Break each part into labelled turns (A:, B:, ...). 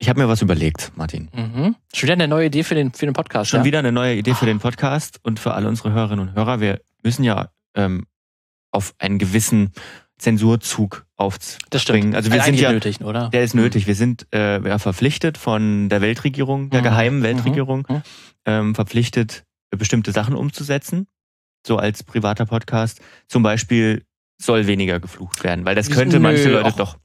A: Ich habe mir was überlegt, Martin.
B: Mhm. Schon wieder eine neue Idee für den, für den Podcast.
A: Schon
B: ja?
A: wieder eine neue Idee für den Podcast und für alle unsere Hörerinnen und Hörer. Wir müssen ja ähm, auf einen gewissen Zensurzug
B: Das
A: aufspringen. Also wir sind ja,
B: nötig, oder?
A: der ist nötig. Wir sind äh, ja, verpflichtet von der Weltregierung, der
B: Mhm.
A: geheimen
B: Mhm.
A: Weltregierung,
B: Mhm.
A: ähm, verpflichtet, bestimmte Sachen umzusetzen. So als privater Podcast. Zum Beispiel soll weniger geflucht werden, weil das könnte manche
B: Nö,
A: Leute
B: ach,
A: doch.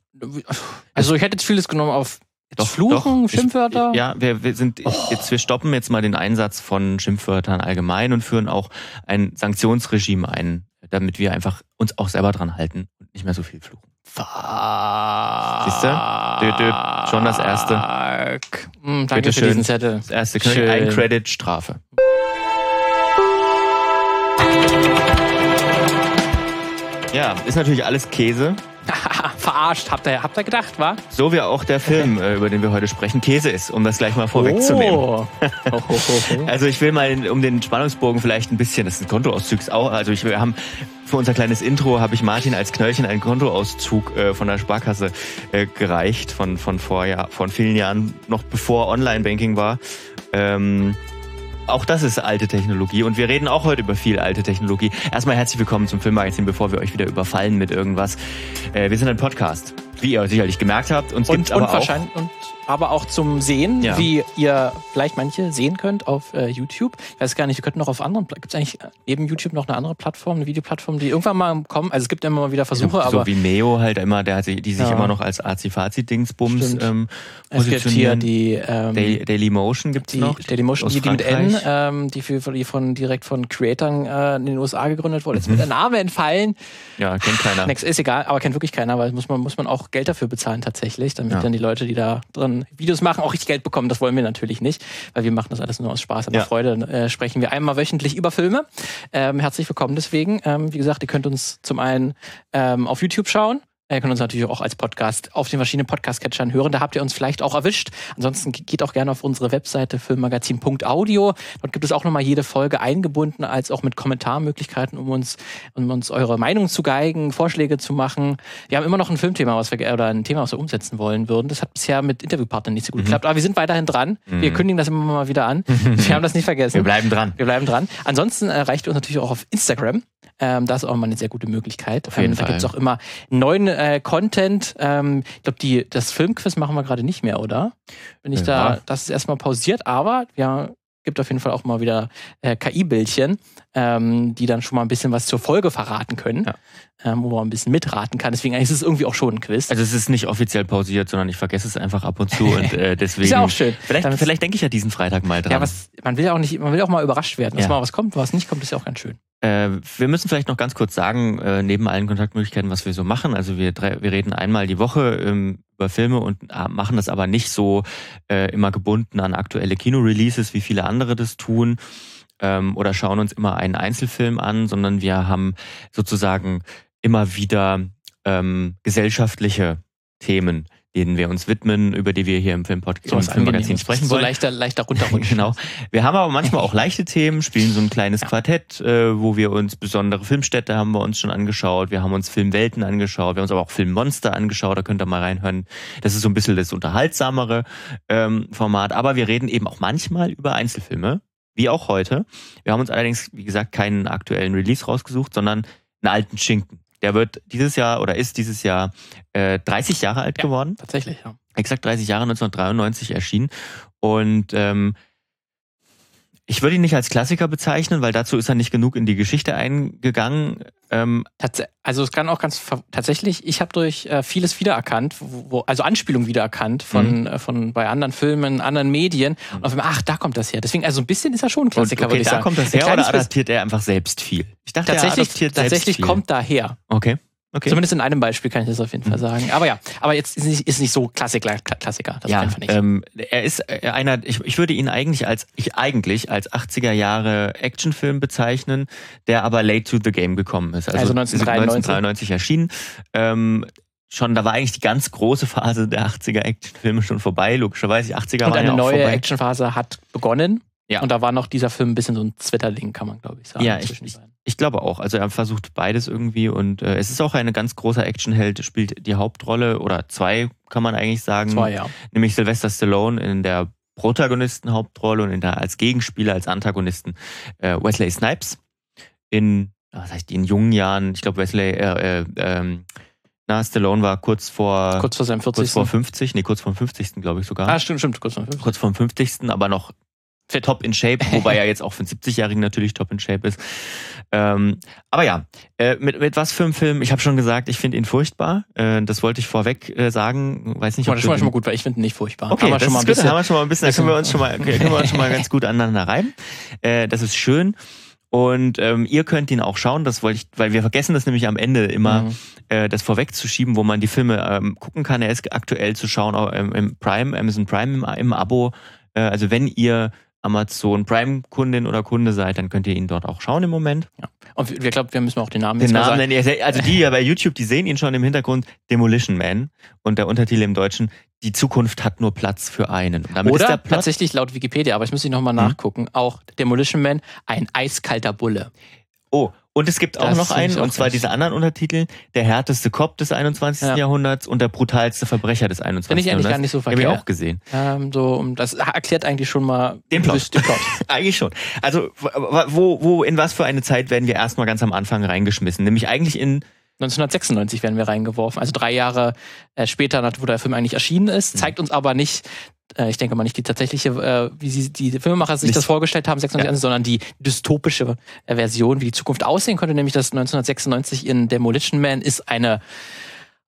B: Also ich hätte jetzt vieles genommen auf jetzt
A: Doch,
B: Fluchen,
A: doch. Ich-
B: Schimpfwörter.
A: Ja, wir, wir sind
B: Oh.
A: jetzt, wir stoppen jetzt mal den Einsatz von Schimpfwörtern allgemein und führen auch ein Sanktionsregime ein, damit wir einfach uns auch selber dran halten und nicht mehr so viel fluchen.
B: Siehst
A: du? Dö, dö. Schon das erste.
B: Hm, danke
A: Bitte
B: für
A: schön.
B: diesen Zettel.
A: Das erste
B: Schön.
A: ein Credit Strafe. Ja, ist natürlich alles Käse.
B: Verarscht, habt ihr, habt ihr gedacht, wa?
A: So wie auch der Film, äh, über den wir heute sprechen, Käse ist, um das gleich mal vorwegzunehmen.
B: Oh.
A: Also ich will mal, um den Spannungsbogen vielleicht ein bisschen, das ist ein Kontoauszug auch, also ich, wir haben für unser kleines Intro habe ich Martin als Knöllchen einen Kontoauszug äh, von der Sparkasse äh, gereicht, von, von vor ja, von vielen Jahren, noch bevor Online-Banking war. Ähm, auch das ist alte Technologie und wir reden auch heute über viel alte Technologie. Erstmal herzlich willkommen zum Filmmagazin, bevor wir euch wieder überfallen mit irgendwas. Äh, wir sind ein Podcast, wie ihr sicherlich gemerkt habt. Uns
B: Und,
A: gibt's
B: und
A: aber auch
B: wahrscheinlich und aber auch zum Sehen,
A: Ja.
B: wie ihr vielleicht manche sehen könnt auf äh, YouTube. Ich weiß gar nicht, wir könnten noch auf anderen, gibt es eigentlich äh, neben YouTube noch eine andere Plattform, eine Videoplattform, die irgendwann mal kommen? Also es gibt immer mal wieder Versuche,
A: so,
B: aber
A: so wie Neo halt immer, der hat sich, die sich
B: Ja.
A: immer noch als Azi-Fazi-Dingsbums ähm,
B: es gibt hier die, ähm,
A: Daily, Daily Motion gibt's
B: die
A: noch.
B: Dailymotion,
A: aus
B: die, die mit N, ähm, die, für, die von direkt von Creatern äh, in den USA gegründet wurde. Jetzt
A: Mhm.
B: wird der Name entfallen.
A: Ja, kennt keiner.
B: Next ist egal, aber kennt wirklich keiner, weil muss man muss man auch Geld dafür bezahlen tatsächlich, damit
A: Ja.
B: dann die Leute, die da drin Videos machen, auch richtig Geld bekommen. Das wollen wir natürlich nicht, weil wir machen das alles nur aus Spaß und
A: Ja.
B: Freude. Dann, äh, sprechen wir einmal wöchentlich über Filme. Ähm, herzlich willkommen deswegen. Ähm, wie gesagt, ihr könnt uns zum einen ähm, auf YouTube schauen. Ihr könnt uns natürlich auch als Podcast auf den verschiedenen Podcast-Catchern hören. Da habt ihr uns vielleicht auch erwischt. Ansonsten ge- geht auch gerne auf unsere Webseite filmmagazin.audio. Dort gibt es auch nochmal jede Folge eingebunden, als auch mit Kommentarmöglichkeiten, um uns, um uns eure Meinung zu geigen, Vorschläge zu machen. Wir haben immer noch ein Filmthema, was wir oder ein Thema, was wir umsetzen wollen würden. Das hat bisher mit Interviewpartnern nicht so gut
A: Mhm.
B: geklappt, aber wir sind weiterhin dran. Wir
A: Mhm.
B: kündigen das immer mal wieder an. wir haben das nicht vergessen.
A: Wir bleiben dran.
B: Wir bleiben dran. Ansonsten äh, reicht ihr uns natürlich auch auf Instagram. Ähm, das ist auch mal eine sehr gute Möglichkeit.
A: Auf jeden
B: ähm, da
A: Fall.
B: gibt's auch immer neuen äh, Content. Ähm, ich glaube, die das Filmquiz machen wir gerade nicht mehr, oder? Bin ich
A: Ja.
B: da, das ist erstmal pausiert, aber ja, gibt auf jeden Fall auch mal wieder äh, KI-Bildchen, ähm, die dann schon mal ein bisschen was zur Folge verraten können,
A: Ja.
B: Ähm, wo man ein bisschen mitraten kann. Deswegen ist es irgendwie auch schon ein Quiz.
A: Also es ist nicht offiziell pausiert, sondern ich vergesse es einfach ab und zu und äh, deswegen.
B: ist ja auch schön.
A: Vielleicht,
B: Damit-
A: vielleicht denke ich ja diesen Freitag mal dran.
B: ja, was, man will ja auch nicht, man will auch mal überrascht werden, dass
A: Ja.
B: mal was kommt, was nicht kommt, ist ja auch ganz schön.
A: Äh, wir müssen vielleicht noch ganz kurz sagen, äh, neben allen Kontaktmöglichkeiten, was wir so machen. Also wir, drei, wir reden einmal die Woche ähm, über Filme und äh, machen das aber nicht so äh, immer gebunden an aktuelle Kinoreleases, wie viele andere das tun. Ähm, oder schauen uns immer einen Einzelfilm an, sondern wir haben sozusagen immer wieder ähm, gesellschaftliche Themen, denen wir uns widmen, über die wir hier im Filmpodcast
B: So
A: im Filmmagazin sprechen
B: so
A: wollen.
B: leichter, leichter runterrutschen.
A: Genau. Wir haben aber manchmal auch leichte Themen, spielen so ein kleines
B: Ja.
A: Quartett, äh, wo wir uns besondere Filmstädte haben wir uns schon angeschaut. Wir haben uns Filmwelten angeschaut. Wir haben uns aber auch Filmmonster angeschaut. Da könnt ihr mal reinhören. Das ist so ein bisschen das unterhaltsamere ähm, Format. Aber wir reden eben auch manchmal über Einzelfilme, wie auch heute. Wir haben uns allerdings, wie gesagt, keinen aktuellen Release rausgesucht, sondern einen alten Schinken. Der wird dieses Jahr oder ist dieses Jahr äh, 30 Jahre alt
B: Ja.
A: geworden
B: Tatsächlich, ja.
A: exakt 30 Jahre 1993 erschienen. Und ähm, ich würde ihn nicht als Klassiker bezeichnen, weil dazu ist er nicht genug in die Geschichte eingegangen. Ähm,
B: also es kann auch ganz tatsächlich, ich habe durch äh, vieles wiedererkannt, wo, also Anspielungen wiedererkannt von,
A: Mhm.
B: äh, von bei anderen Filmen, anderen Medien. Und auf einmal, ach, da kommt das her. Deswegen, also ein bisschen ist er schon ein
A: und
B: Klassiker,
A: okay,
B: würde ich
A: da
B: sagen.
A: kommt das her oder adaptiert er einfach selbst viel? Ich dachte, er
B: Tatsächlich,
A: adaptiert
B: tatsächlich
A: selbst viel.
B: kommt da her.
A: Okay. Okay.
B: Zumindest in einem Beispiel kann ich das auf jeden Fall
A: Mhm.
B: sagen. Aber ja, aber jetzt ist nicht, ist nicht so Klassiker, Kla- Klassiker. Das
A: ja, ähm, er ist äh, einer, ich, ich würde ihn eigentlich als, ich eigentlich als 80er Jahre Actionfilm bezeichnen, der aber late to the game gekommen ist.
B: Also 1993.
A: 1993 erschienen. Ähm, schon, da war eigentlich die ganz große Phase der 80er Actionfilme schon vorbei, logischerweise. Die 80er
B: Und eine
A: ja
B: neue. Actionphase hat begonnen. Ja. Und da war noch dieser Film ein bisschen so ein Zwitterling, kann man glaube ich sagen.
A: Ja, ich, ich, ich, glaube auch. Also er versucht beides irgendwie und äh, es ist auch ein ganz großer Actionheld, spielt die Hauptrolle oder zwei, kann man eigentlich sagen.
B: Zwei, ja.
A: Nämlich Sylvester Stallone in der Protagonistenhauptrolle und in der, als Gegenspieler, als Antagonisten äh, Wesley Snipes in, was heißt in jungen Jahren, ich glaube Wesley, äh, äh, ähm, na, Stallone war kurz vor
B: kurz vor seinem 40.
A: Kurz vor 50, nee, kurz vor 50. glaube ich sogar.
B: Ah, stimmt, stimmt, kurz vor
A: 50. Kurz vor 50. aber noch Fit. top in shape, wobei er jetzt auch für einen 70-Jährigen natürlich top in shape ist. Ähm, aber ja, äh, mit, mit was für einem Film? Ich habe schon gesagt, ich finde ihn furchtbar. Äh, das wollte ich vorweg äh, sagen. Weiß nicht,
B: ob das ist schon mal gut, weil ich finde ihn nicht furchtbar.
A: Okay, haben wir schon mal ein bisschen, haben wir schon mal ein bisschen, da können wir uns schon mal, können wir uns schon mal ganz gut aneinander reiben. Äh, das ist schön. Und ähm, ihr könnt ihn auch schauen, das wollte ich, weil wir vergessen das nämlich am Ende immer, mhm. äh, das vorwegzuschieben, wo man die Filme ähm, gucken kann. Er ist aktuell zu schauen auch im, im Prime, Amazon Prime im, im Abo. Äh, also wenn ihr Amazon Prime-Kundin oder Kunde seid, dann könnt ihr ihn dort auch schauen im Moment.
B: Ja. Und wir glauben, wir müssen auch den Namen
A: den jetzt Namen nennen. Also die ja bei YouTube, die sehen ihn schon im Hintergrund Demolition Man und der Untertitel im Deutschen Die Zukunft hat nur Platz für einen.
B: Oder tatsächlich laut Wikipedia, aber ich muss ihn nochmal mhm. nachgucken, auch Demolition Man, ein eiskalter Bulle.
A: Oh, und es gibt auch das noch einen, und zwar diese anderen Untertitel, der härteste Cop des 21. Ja. Jahrhunds und der brutalste Verbrecher des 21.
B: Finde ich eigentlich gar nicht so verkehrt.
A: Habe ich auch gesehen.
B: Ähm, so, das erklärt eigentlich schon mal
A: den Plot. Den Plot. eigentlich schon. Also, wo, wo, in was für eine Zeit werden wir erstmal ganz am Anfang reingeschmissen? Nämlich eigentlich in
B: 1996 werden wir reingeworfen. Also drei Jahre äh, später, wo der Film eigentlich erschienen ist, mhm. zeigt uns aber nicht ich denke mal nicht die tatsächliche, äh, wie sie die Filmemacher sich nicht. das vorgestellt haben, 96, ja. sondern die dystopische äh, Version, wie die Zukunft aussehen könnte, nämlich das 1996 in Demolition Man ist eine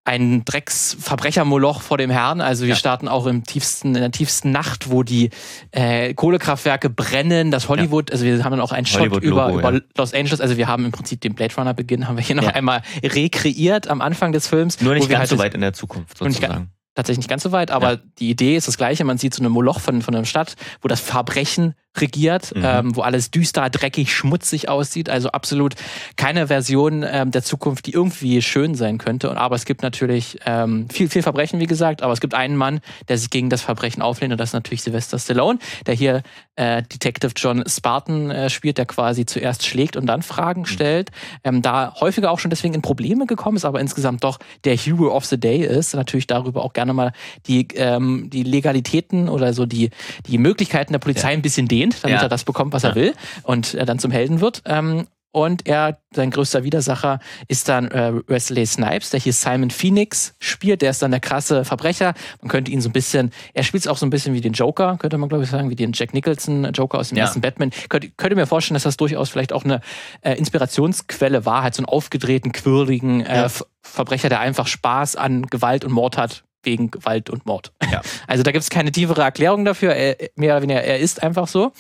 B: ein Drecksverbrechermoloch vor dem Herrn. Also wir ja. starten auch im tiefsten, in der tiefsten Nacht, wo die äh, Kohlekraftwerke brennen, das Hollywood, ja. also wir haben dann auch einen Shot über, über ja. Los Angeles. Also wir haben im Prinzip den Blade Runner Beginn, haben wir hier noch einmal rekreiert am Anfang des Films.
A: Nur nicht ganz halt so weit in der Zukunft sozusagen
B: tatsächlich nicht ganz so weit, aber ja. die Idee ist das gleiche. Man sieht so eine Moloch von, von einer Stadt, wo das Verbrechen regiert, mhm. ähm, wo alles düster, dreckig, schmutzig aussieht. Also absolut keine Version ähm, der Zukunft, die irgendwie schön sein könnte. Und, aber es gibt natürlich ähm, viel, viel Verbrechen, wie gesagt. Aber es gibt einen Mann, der sich gegen das Verbrechen auflehnt. Und das ist natürlich Sylvester Stallone, der hier äh, Detective John Spartan äh, spielt, der quasi zuerst schlägt und dann Fragen mhm. stellt. Ähm, da häufiger auch schon deswegen in Probleme gekommen ist, aber insgesamt doch der Hero of the Day ist. Natürlich darüber auch gerne mal die, ähm, die Legalitäten oder so die, die Möglichkeiten der Polizei ja. ein bisschen dehnt verdient, damit ja. er das bekommt, was ja. er will und er dann zum Helden wird. Ähm, und er, sein größter Widersacher ist dann äh, Wesley Snipes, der hier Simon Phoenix spielt. Der ist dann der krasse Verbrecher. Man könnte ihn so ein bisschen, er spielt es auch so ein bisschen wie den Joker, könnte man glaube ich sagen, wie den Jack Nicholson Joker aus dem ja. ersten Batman. Könnt, könnte mir vorstellen, dass das durchaus vielleicht auch eine äh, Inspirationsquelle war, halt so einen aufgedrehten, quirligen äh, ja. Verbrecher, der einfach Spaß an Gewalt und Mord hat, wegen Gewalt und Mord. Ja. Also da gibt es keine tiefere Erklärung dafür. Er, mehr oder weniger, er ist einfach so.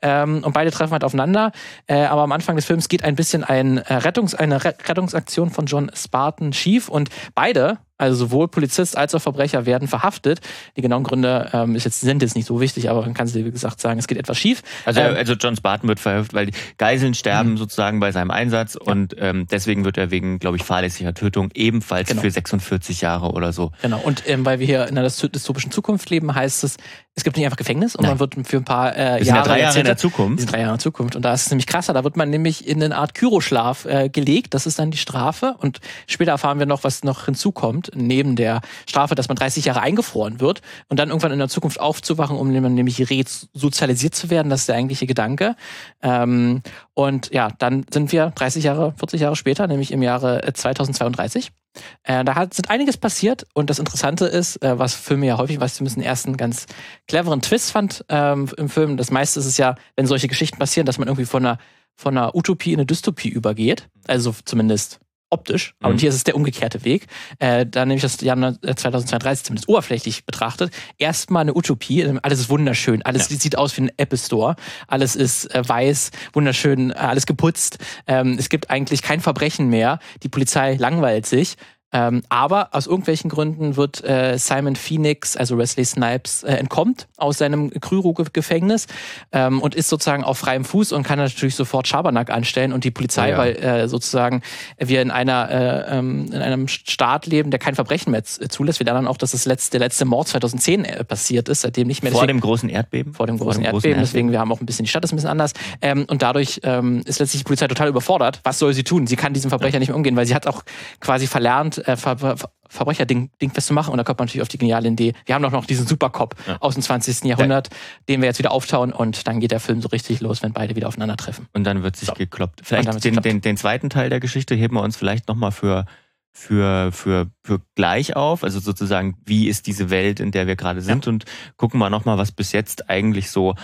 B: Ähm, und beide treffen halt aufeinander. Äh, aber am Anfang des Films geht ein bisschen ein, äh, Rettungs-, eine Rettungsaktion von John Spartan schief und beide also sowohl Polizist als auch Verbrecher werden verhaftet. Die genauen Gründe ähm, jetzt, sind jetzt nicht so wichtig, aber man kann es wie gesagt, sagen, es geht etwas schief.
A: Also, ähm, also John Spartan wird verhaftet, weil die Geiseln sterben mhm. sozusagen bei seinem Einsatz ja. und ähm, deswegen wird er wegen, glaube ich, fahrlässiger Tötung ebenfalls genau. für 46 Jahre oder so.
B: Genau, und ähm, weil wir hier in einer dystopischen Zukunft leben, heißt es, es gibt nicht einfach Gefängnis und Nein. man wird für ein paar äh,
A: wir sind Jahre, ja drei Jahre in der Zukunft.
B: Wir sind drei Jahre in der Zukunft und da ist es nämlich krasser. Da wird man nämlich in eine Art Kyroschlaf äh, gelegt. Das ist dann die Strafe und später erfahren wir noch, was noch hinzukommt neben der Strafe, dass man 30 Jahre eingefroren wird und dann irgendwann in der Zukunft aufzuwachen, um nämlich resozialisiert zu werden. Das ist der eigentliche Gedanke. Ähm, und ja, dann sind wir 30 Jahre, 40 Jahre später, nämlich im Jahre 2032. Äh, da hat, sind einiges passiert und das Interessante ist, äh, was Filme ja häufig, was zumindest einen ersten ganz cleveren Twist fand ähm, im Film. Das meiste ist es ja, wenn solche Geschichten passieren, dass man irgendwie von einer, von einer Utopie in eine Dystopie übergeht. Also zumindest optisch. Mhm. Und hier ist es der umgekehrte Weg. Äh, da nehme ich das Jahr 2032 zumindest oberflächlich betrachtet. Erstmal eine Utopie. Alles ist wunderschön. Alles ja. sieht aus wie ein Apple Store. Alles ist äh, weiß, wunderschön, äh, alles geputzt. Ähm, es gibt eigentlich kein Verbrechen mehr. Die Polizei langweilt sich. Ähm, aber aus irgendwelchen Gründen wird äh, Simon Phoenix, also Wesley Snipes, äh, entkommt aus seinem Kryro-Gefängnis ähm, und ist sozusagen auf freiem Fuß und kann natürlich sofort Schabernack anstellen und die Polizei,
A: ja.
B: weil äh, sozusagen wir in einer äh, ähm, in einem Staat leben, der kein Verbrechen mehr zulässt. Wir lernen auch, dass das letzte, der letzte Mord 2010 äh, passiert ist, seitdem nicht mehr.
A: Vor
B: Deswegen-
A: dem großen Erdbeben?
B: vor dem großen Erdbeben. Deswegen, wir haben auch ein bisschen, die Stadt ist ein bisschen anders. Ähm, und dadurch ähm, ist letztlich die Polizei total überfordert. Was soll sie tun? Sie kann diesem Verbrecher nicht mehr umgehen, weil sie hat auch quasi verlernt, äh, Ver Ver Verbrecher ding, dingfest zu machen. Und da kommt man natürlich auf die geniale Idee. Wir haben doch noch diesen Supercop
A: Ja.
B: aus dem 20. Jahrhundert, den wir jetzt wieder auftauen. Und dann geht der Film so richtig los, wenn beide wieder aufeinandertreffen.
A: Und dann wird sich
B: So.
A: gekloppt. Vielleicht den,
B: gekloppt.
A: den, den zweiten Teil der Geschichte heben wir uns vielleicht nochmal für, für, für, für gleich auf. Also sozusagen, wie ist diese Welt, in der wir gerade sind und gucken wir nochmal, was bis jetzt eigentlich so,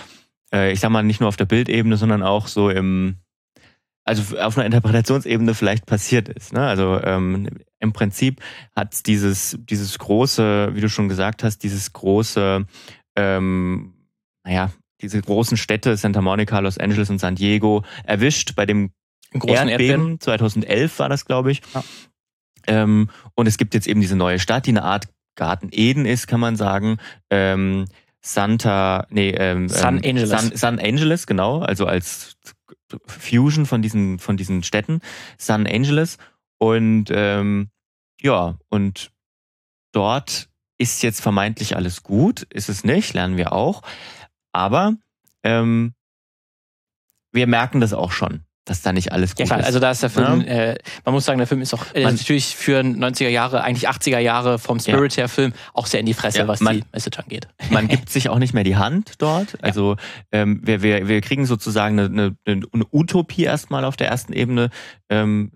A: äh, ich sag mal, nicht nur auf der Bildebene, sondern auch so im, also auf einer Interpretationsebene vielleicht passiert ist. Ne? Also ähm, im Prinzip hat dieses, dieses große, wie du schon gesagt hast, dieses große, ähm, naja, diese großen Städte, Santa Monica, Los Angeles und San Diego, erwischt bei dem Erdbeben.
B: Erdbeben.
A: 2011 war das, glaube ich.
B: Ja.
A: Ähm, und es gibt jetzt eben diese neue Stadt, die eine Art Garten Eden ist, kann man sagen. Ähm, Santa, nee, ähm,
B: San
A: ähm,
B: Angeles.
A: San, San Angeles, genau, also als Fusion von diesen, von diesen Städten. San Angeles. Und ähm, ja, und dort ist jetzt vermeintlich alles gut, ist es nicht, lernen wir auch. Aber ähm, wir merken das auch schon, dass da nicht alles gut
B: Ja klar,
A: ist.
B: also da ist der Film,
A: Ja.
B: äh, man muss sagen, der Film ist auch äh,
A: Man-
B: natürlich für 90er Jahre, eigentlich 80er Jahre vom Spirit her Film auch sehr in die Fresse,
A: Ja,
B: was
A: man-
B: die Message angeht.
A: man gibt sich auch nicht mehr die Hand dort. Also ähm, wir, wir, wir kriegen sozusagen eine, eine, eine Utopie erstmal auf der ersten Ebene ähm,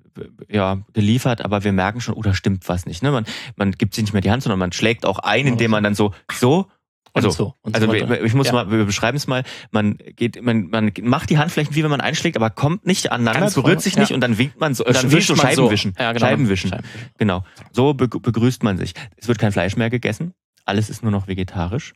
A: ja, geliefert, aber wir merken schon, oh, da stimmt was nicht. Ne? Man, man gibt sich nicht mehr die Hand, sondern man schlägt auch ein, indem man dann so, so,
B: Und
A: also,
B: so. Und
A: also
B: so
A: wir- ich muss
B: Ja.
A: mal, wir beschreiben es mal, man geht, man, man macht die Handflächen, wie wenn man einschlägt, aber kommt nicht aneinander,
B: Ganz
A: berührt sich
B: ja.
A: nicht und dann winkt man so,
B: Und
A: dann wischt
B: man so.
A: Scheibenwischen.
B: Ja, genau.
A: Scheibenwischen.
B: Scheibenwischen.
A: Genau. So be begrüßt man sich. Es wird kein Fleisch mehr gegessen. Alles ist nur noch vegetarisch.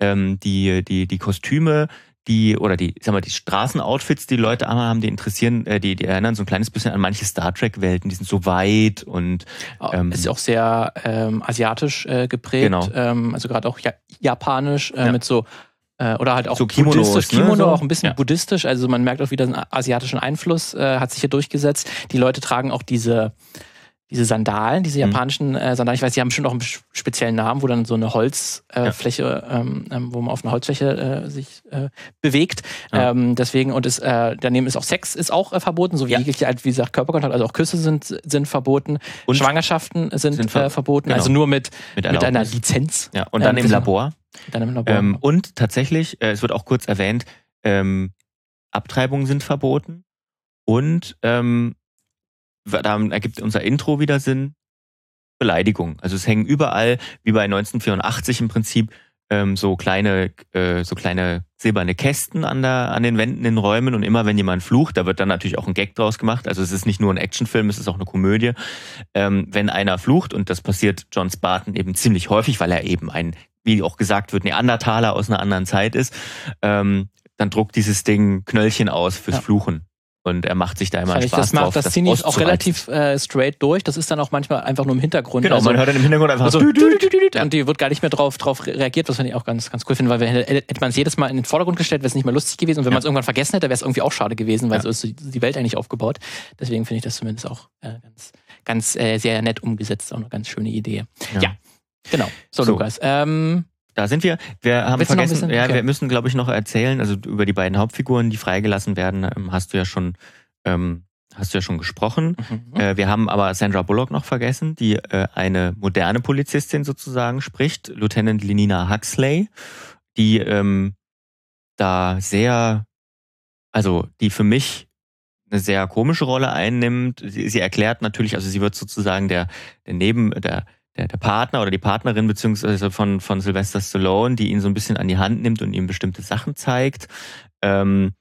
A: Ähm, die, die, die Kostüme, die, oder die, ich sag mal, die Straßenoutfits, die Leute haben, die interessieren, äh, die, die erinnern so ein kleines bisschen an manche Star Trek-Welten. Die sind so weit und Ähm,
B: ist auch sehr ähm, asiatisch äh, geprägt,
A: Genau.
B: ähm, also gerade auch ja, japanisch äh,
A: Ja.
B: mit so äh, oder halt auch
A: So Kimonos,
B: buddhistisch,
A: ne,
B: Kimono
A: so.
B: auch ein bisschen
A: Ja.
B: buddhistisch, also man merkt auch wieder einen asiatischen Einfluss äh, hat sich hier durchgesetzt. Die Leute tragen auch diese diese Sandalen, diese
A: Mhm.
B: japanischen äh, Sandalen, ich weiß, die haben bestimmt auch einen sp- speziellen Namen, wo dann so eine Holzfläche, äh,
A: Ja.
B: Ähm, ähm, wo man auf einer Holzfläche äh, sich äh, bewegt.
A: Ja.
B: Ähm, deswegen, und es, äh, daneben ist auch Sex ist auch äh, verboten, so wie
A: Ja.
B: jegliche, wie gesagt, Körperkontakt, also auch Küsse sind, sind verboten.
A: Und-
B: Schwangerschaften sind,
A: Sind ver-
B: äh, verboten,
A: genau.
B: also nur mit,
A: mit,
B: mit einer. Lizenz.
A: Ja, und dann
B: Ähm,
A: im Labor.
B: Dann im Labor.
A: Ähm, und tatsächlich, äh, es wird auch kurz erwähnt, ähm, Abtreibungen sind verboten. Und ähm, da ergibt unser Intro wieder Sinn. Beleidigung. Also es hängen überall, wie bei 1984 im Prinzip, ähm, so kleine, äh, so kleine silberne Kästen an, der, an den Wänden in Räumen und immer wenn jemand flucht, da wird dann natürlich auch ein Gag draus gemacht. Also es ist nicht nur ein Actionfilm, es ist auch eine Komödie. Ähm, wenn einer flucht, und das passiert John Spartan eben ziemlich häufig, weil er eben ein, wie auch gesagt wird, Neandertaler aus einer anderen Zeit ist, ähm, dann druckt dieses Ding Knöllchen aus fürs
B: Ja.
A: Fluchen. Und er macht sich da immer einen
B: ich,
A: Spaß
B: das macht
A: drauf,
B: das ziehen die auch relativ äh, straight durch. Das ist dann auch manchmal einfach nur im Hintergrund.
A: Genau,
B: also,
A: man hört dann im Hintergrund einfach so,
B: und die wird gar nicht mehr drauf, drauf reagiert, was ich auch ganz, ganz cool finde, weil wir, hätte man es jedes Mal in den Vordergrund gestellt, wäre es nicht mehr lustig gewesen. Und wenn
A: Ja.
B: man es irgendwann vergessen hätte, wäre es irgendwie auch schade gewesen, weil
A: Ja.
B: so ist die- Welt eigentlich aufgebaut. Deswegen finde ich das zumindest auch äh, ganz, ganz äh, sehr nett umgesetzt. Auch eine ganz schöne Idee. Ja. Genau. So,
A: So.
B: Lukas. Ähm,
A: Da sind wir. Wir haben
B: Willst
A: vergessen, ja,
B: Okay.
A: wir müssen, glaube ich, noch erzählen, also über die beiden Hauptfiguren, die freigelassen werden, ähm, hast du ja schon, ähm, hast du ja schon gesprochen.
B: mhm.
A: Äh, wir haben aber Sandra Bullock noch vergessen, die äh, eine moderne Polizistin sozusagen spricht, Lieutenant Lenina Huxley, die ähm, da sehr, also die für mich eine sehr komische Rolle einnimmt. Sie, sie erklärt natürlich, also sie wird sozusagen der, der Neben, der, der, der Partner oder die Partnerin beziehungsweise von, von Sylvester Stallone, die ihn so ein bisschen an die Hand nimmt und ihm bestimmte Sachen zeigt. Ähm,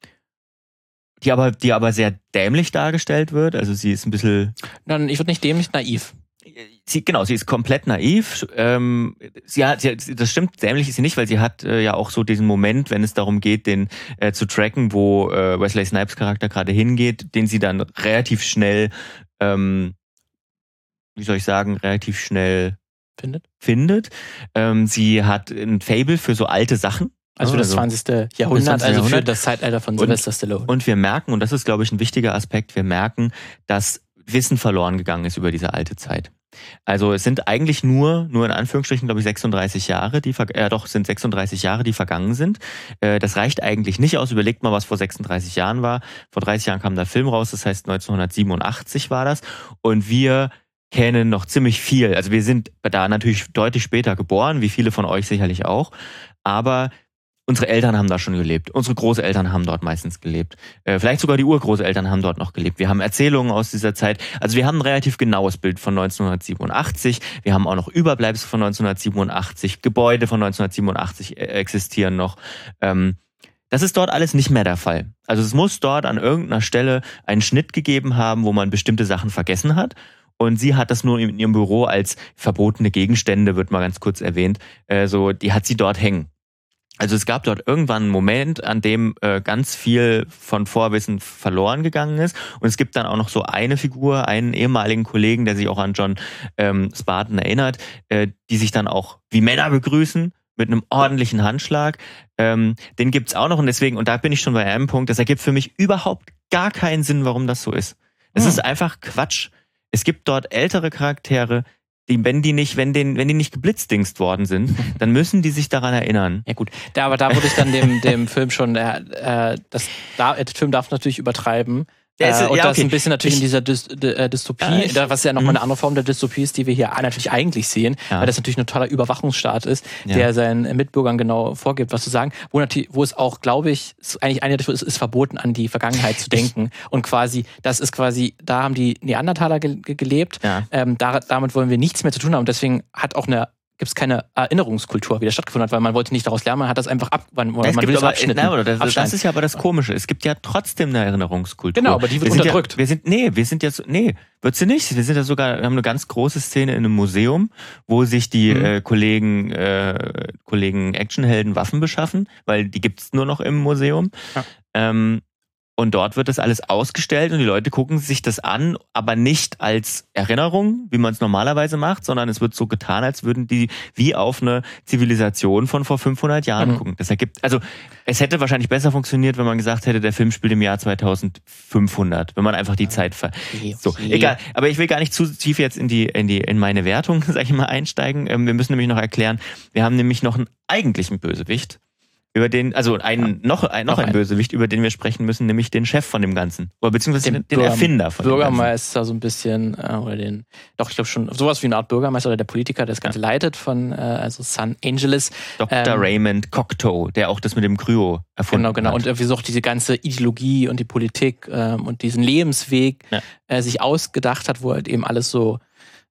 A: die aber, die aber sehr dämlich dargestellt wird. Also sie ist ein bisschen
B: Dann, ich würde nicht dämlich naiv.
A: Sie, genau, sie ist komplett naiv. Ähm, sie hat, sie, das stimmt, dämlich ist sie nicht, weil sie hat äh, ja auch so diesen Moment, wenn es darum geht, den äh, zu tracken, wo äh, Wesley Snipes Charakter gerade hingeht, den sie dann relativ schnell ähm, wie soll ich sagen, relativ schnell
B: findet.
A: findet. Ähm, sie hat ein Fable für so alte Sachen.
B: Also für das 20. Jahrhundert,
A: 20.
B: also für das Zeitalter von
A: Und-
B: Sylvester Stallone.
A: Und wir merken, und das ist, glaube ich, ein wichtiger Aspekt, wir merken, dass Wissen verloren gegangen ist über diese alte Zeit. Also es sind eigentlich nur, nur in Anführungsstrichen, glaube ich, 36 Jahre, die, äh, doch, sind 36 Jahre, die vergangen sind. Äh, das reicht eigentlich nicht aus. Überlegt mal, was vor 36 Jahren war. Vor 30 Jahren kam der Film raus, das heißt 1987 war das. Und wir kennen noch ziemlich viel. Also wir sind da natürlich deutlich später geboren, wie viele von euch sicherlich auch. Aber unsere Eltern haben da schon gelebt. Unsere Großeltern haben dort meistens gelebt. Äh, vielleicht sogar die Urgroßeltern haben dort noch gelebt. Wir haben Erzählungen aus dieser Zeit. Also wir haben ein relativ genaues Bild von 1987. Wir haben auch noch Überbleibsel von 1987. Gebäude von 1987 äh, existieren noch. Ähm, das ist dort alles nicht mehr der Fall. Also es muss dort an irgendeiner Stelle einen Schnitt gegeben haben, wo man bestimmte Sachen vergessen hat. Und sie hat das nur in ihrem Büro als verbotene Gegenstände, wird mal ganz kurz erwähnt, äh, so, die hat sie dort hängen. Also es gab dort irgendwann einen Moment, an dem äh, ganz viel von Vorwissen verloren gegangen ist. Und es gibt dann auch noch so eine Figur, einen ehemaligen Kollegen, der sich auch an John ähm, Spartan erinnert, äh, die sich dann auch wie Männer begrüßen mit einem ordentlichen Handschlag. Ähm, den gibt's auch noch und deswegen, und da bin ich schon bei einem Punkt, das ergibt für mich überhaupt gar keinen Sinn, warum das so ist. Es
B: Hm.
A: ist einfach Quatsch. Es gibt dort ältere Charaktere, die, wenn die nicht, wenn den, wenn die nicht geblitzdingst worden sind, dann müssen die sich daran erinnern.
B: Ja gut, da, aber da wurde ich dann dem, dem Film schon, äh, äh, das, da, der Film darf natürlich übertreiben.
A: Ja,
B: äh,
A: ist-
B: und
A: ja,
B: das
A: okay.
B: ein bisschen natürlich
A: Ich-
B: in dieser Dys D äh, Dystopie,
A: Ja, ich-
B: was ja nochmal
A: Mhm.
B: eine andere Form der Dystopie ist, die wir hier natürlich eigentlich sehen,
A: Ja.
B: weil das natürlich ein totaler Überwachungsstaat ist,
A: Ja.
B: der seinen Mitbürgern genau vorgibt, was zu sagen, wo, natürlich, wo es auch, glaube ich, eigentlich eine ist, ist verboten, an die Vergangenheit zu denken. Und quasi, das ist quasi, da haben die Neandertaler ge ge gelebt, ähm, da, damit wollen wir nichts mehr zu tun haben. Und deswegen hat auch eine gibt es keine Erinnerungskultur, wie das stattgefunden hat, weil man wollte nicht daraus lernen, man hat das einfach ab, man, man will es abschnitten.
A: nein, oder das, das ist ja aber das Komische. Es gibt ja trotzdem eine Erinnerungskultur.
B: Genau, aber die wird
A: wir sind
B: unterdrückt.
A: Ja, wir sind, nee, wir sind jetzt, nee, wird sie nicht. Wir sind ja sogar, wir haben eine ganz große Szene in einem Museum, wo sich die
B: Mhm.
A: äh, Kollegen, äh, Kollegen Actionhelden Waffen beschaffen, weil die gibt's nur noch im Museum.
B: Ja.
A: Ähm, und dort wird das alles ausgestellt und die Leute gucken sich das an, aber nicht als Erinnerung, wie man es normalerweise macht, sondern es wird so getan, als würden die wie auf eine Zivilisation von vor 500 Jahren
B: Mhm.
A: gucken. Das ergibt, also es hätte wahrscheinlich besser funktioniert, wenn man gesagt hätte, der Film spielt im Jahr 2500, wenn man einfach die Zeit ver...
B: Okay,
A: So, egal. Aber ich will gar nicht zu tief jetzt in die, in die, in meine Wertung, sag ich mal, einsteigen. Ähm, wir müssen nämlich noch erklären, wir haben nämlich noch einen eigentlichen Bösewicht, über den, also einen, noch, ein, noch
B: Noch
A: einen. Bösewicht, über den wir sprechen müssen, nämlich den Chef von dem Ganzen. Oder beziehungsweise den, den
B: Bürger-
A: Erfinder von dem Ganzen.
B: Bürgermeister so ein bisschen, äh, oder den, doch, ich glaube schon, sowas wie eine Art Bürgermeister oder der Politiker, der das Ganze leitet von, äh, also San Angeles.
A: Dr.
B: Ähm,
A: Raymond Cocteau, der auch das mit dem Kryo erfunden
B: Genau, genau.
A: hat.
B: Und äh, wie so auch diese ganze Ideologie und die Politik ähm, und diesen Lebensweg
A: Ja.
B: äh, sich ausgedacht hat, wo halt eben alles so,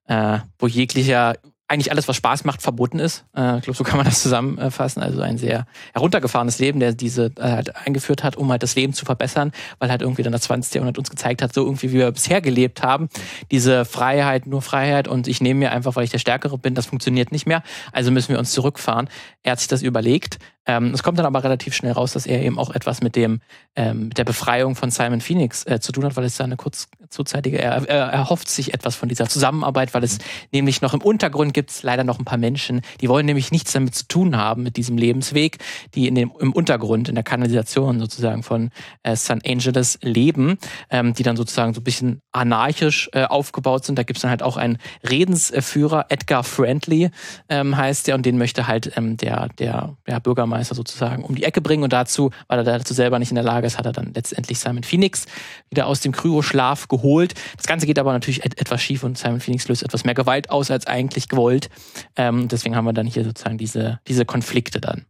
B: äh, wo jeglicher, eigentlich alles, was Spaß macht, verboten ist. Äh, ich glaube, so kann man das zusammenfassen. Also ein sehr heruntergefahrenes Leben, der diese äh, halt eingeführt hat, um halt das Leben zu verbessern, weil halt irgendwie dann das 20. Jahrhundert uns gezeigt hat, so irgendwie wie wir bisher gelebt haben. Diese Freiheit, nur Freiheit und ich nehme mir einfach, weil ich der Stärkere bin, das funktioniert nicht mehr. Also müssen wir uns zurückfahren. Er hat sich das überlegt. Ähm, es kommt dann aber relativ schnell raus, dass er eben auch etwas mit dem ähm, mit der Befreiung von Simon Phoenix äh, zu tun hat, weil es da eine kurz zuzeitige, er, er erhofft sich etwas von dieser Zusammenarbeit, weil es nämlich noch im Untergrund gibt es leider noch ein paar Menschen, die wollen nämlich nichts damit zu tun haben, mit diesem Lebensweg, die in dem, im Untergrund, in der Kanalisation sozusagen von äh, San Angeles leben, ähm, die dann sozusagen so ein bisschen anarchisch äh, aufgebaut sind. Da gibt es dann halt auch einen Redensführer, Edgar Friendly ähm, heißt der, und den möchte halt ähm, der, der, der Bürgermeister sozusagen um die Ecke bringen. Und dazu, weil er dazu selber nicht in der Lage ist, hat er dann letztendlich Simon Phoenix wieder aus dem Kryoschlaf geholt. Das Ganze geht aber natürlich et etwas schief und Simon Phoenix löst etwas mehr Gewalt aus als eigentlich gewollt. Ähm, deswegen haben wir dann hier sozusagen diese, diese Konflikte dann.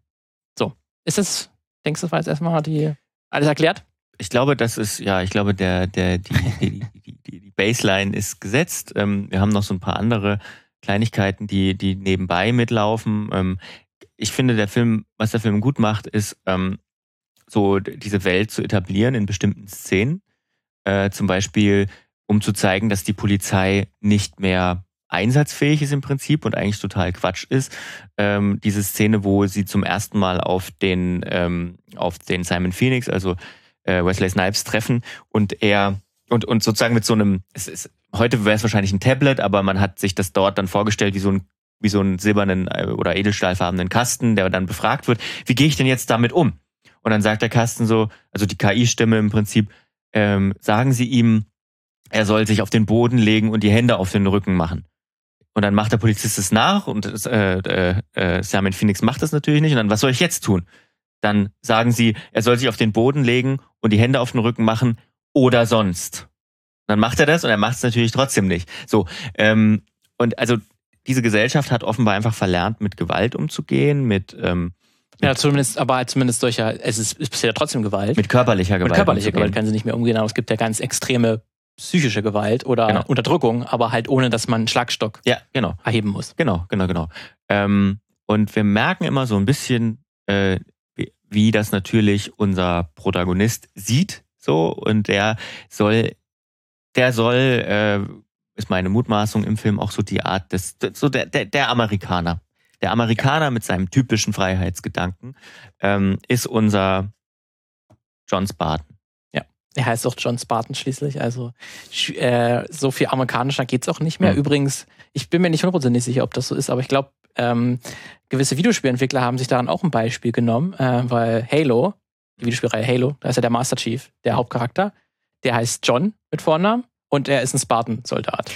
B: So. Ist das, denkst du, das war jetzt erstmal die, alles erklärt?
A: ich glaube, das ist, ja, ich glaube, der, der, die, die, die, die, die Baseline ist gesetzt. Ähm, wir haben noch so ein paar andere Kleinigkeiten, die, die nebenbei mitlaufen. Ähm, ich finde, der Film, was der Film gut macht, ist, ähm, so diese Welt zu etablieren in bestimmten Szenen. Äh, zum Beispiel, um zu zeigen, dass die Polizei nicht mehr einsatzfähig ist im Prinzip und eigentlich total Quatsch ist. Ähm, diese Szene, wo sie zum ersten Mal auf den, ähm, auf den Simon Phoenix, also äh, Wesley Snipes treffen und er und, und sozusagen mit so einem, es ist heute wäre es wahrscheinlich ein Tablet, aber man hat sich das dort dann vorgestellt wie so ein wie so einen silbernen äh, oder edelstahlfarbenen Kasten, der dann befragt wird, wie gehe ich denn jetzt damit um? Und dann sagt der Kasten so, also die KI-Stimme im Prinzip, ähm, sagen Sie ihm, er soll sich auf den Boden legen und die Hände auf den Rücken machen. Und dann macht der Polizist es nach und äh, äh, äh, Simon Phoenix macht das natürlich nicht. Und dann, was soll ich jetzt tun? Dann sagen sie, er soll sich auf den Boden legen und die Hände auf den Rücken machen oder sonst. Dann macht er das und er macht es natürlich trotzdem nicht. So, ähm, und also diese Gesellschaft hat offenbar einfach verlernt, mit Gewalt umzugehen, mit ähm,
B: ja, zumindest, aber zumindest solcher, es ist, ist bisher trotzdem Gewalt.
A: Mit körperlicher Gewalt.
B: Mit körperlicher Gewalt kann sie nicht mehr umgehen, aber es gibt ja ganz extreme psychische Gewalt oder genau. Unterdrückung, aber halt ohne, dass man einen Schlagstock
A: ja, genau.
B: erheben muss.
A: Genau, genau, genau. Ähm, und wir merken immer so ein bisschen, äh, wie, wie das natürlich unser Protagonist sieht, so, und der soll, der soll, äh, ist meine Mutmaßung im Film auch so die Art des, so der, der, der Amerikaner. Der Amerikaner mit seinem typischen Freiheitsgedanken ähm, ist unser John Spartan.
B: Ja, er heißt auch John Spartan schließlich. Also äh, so viel amerikanischer geht's auch nicht mehr. Mhm. Übrigens, ich bin mir nicht hundertprozentig sicher, ob das so ist, aber ich glaube, ähm, gewisse Videospielentwickler haben sich daran auch ein Beispiel genommen, äh, weil Halo, die Videospielreihe Halo, da ist ja der Master Chief, der Hauptcharakter, der heißt John mit Vornamen und er ist ein Spartan-Soldat.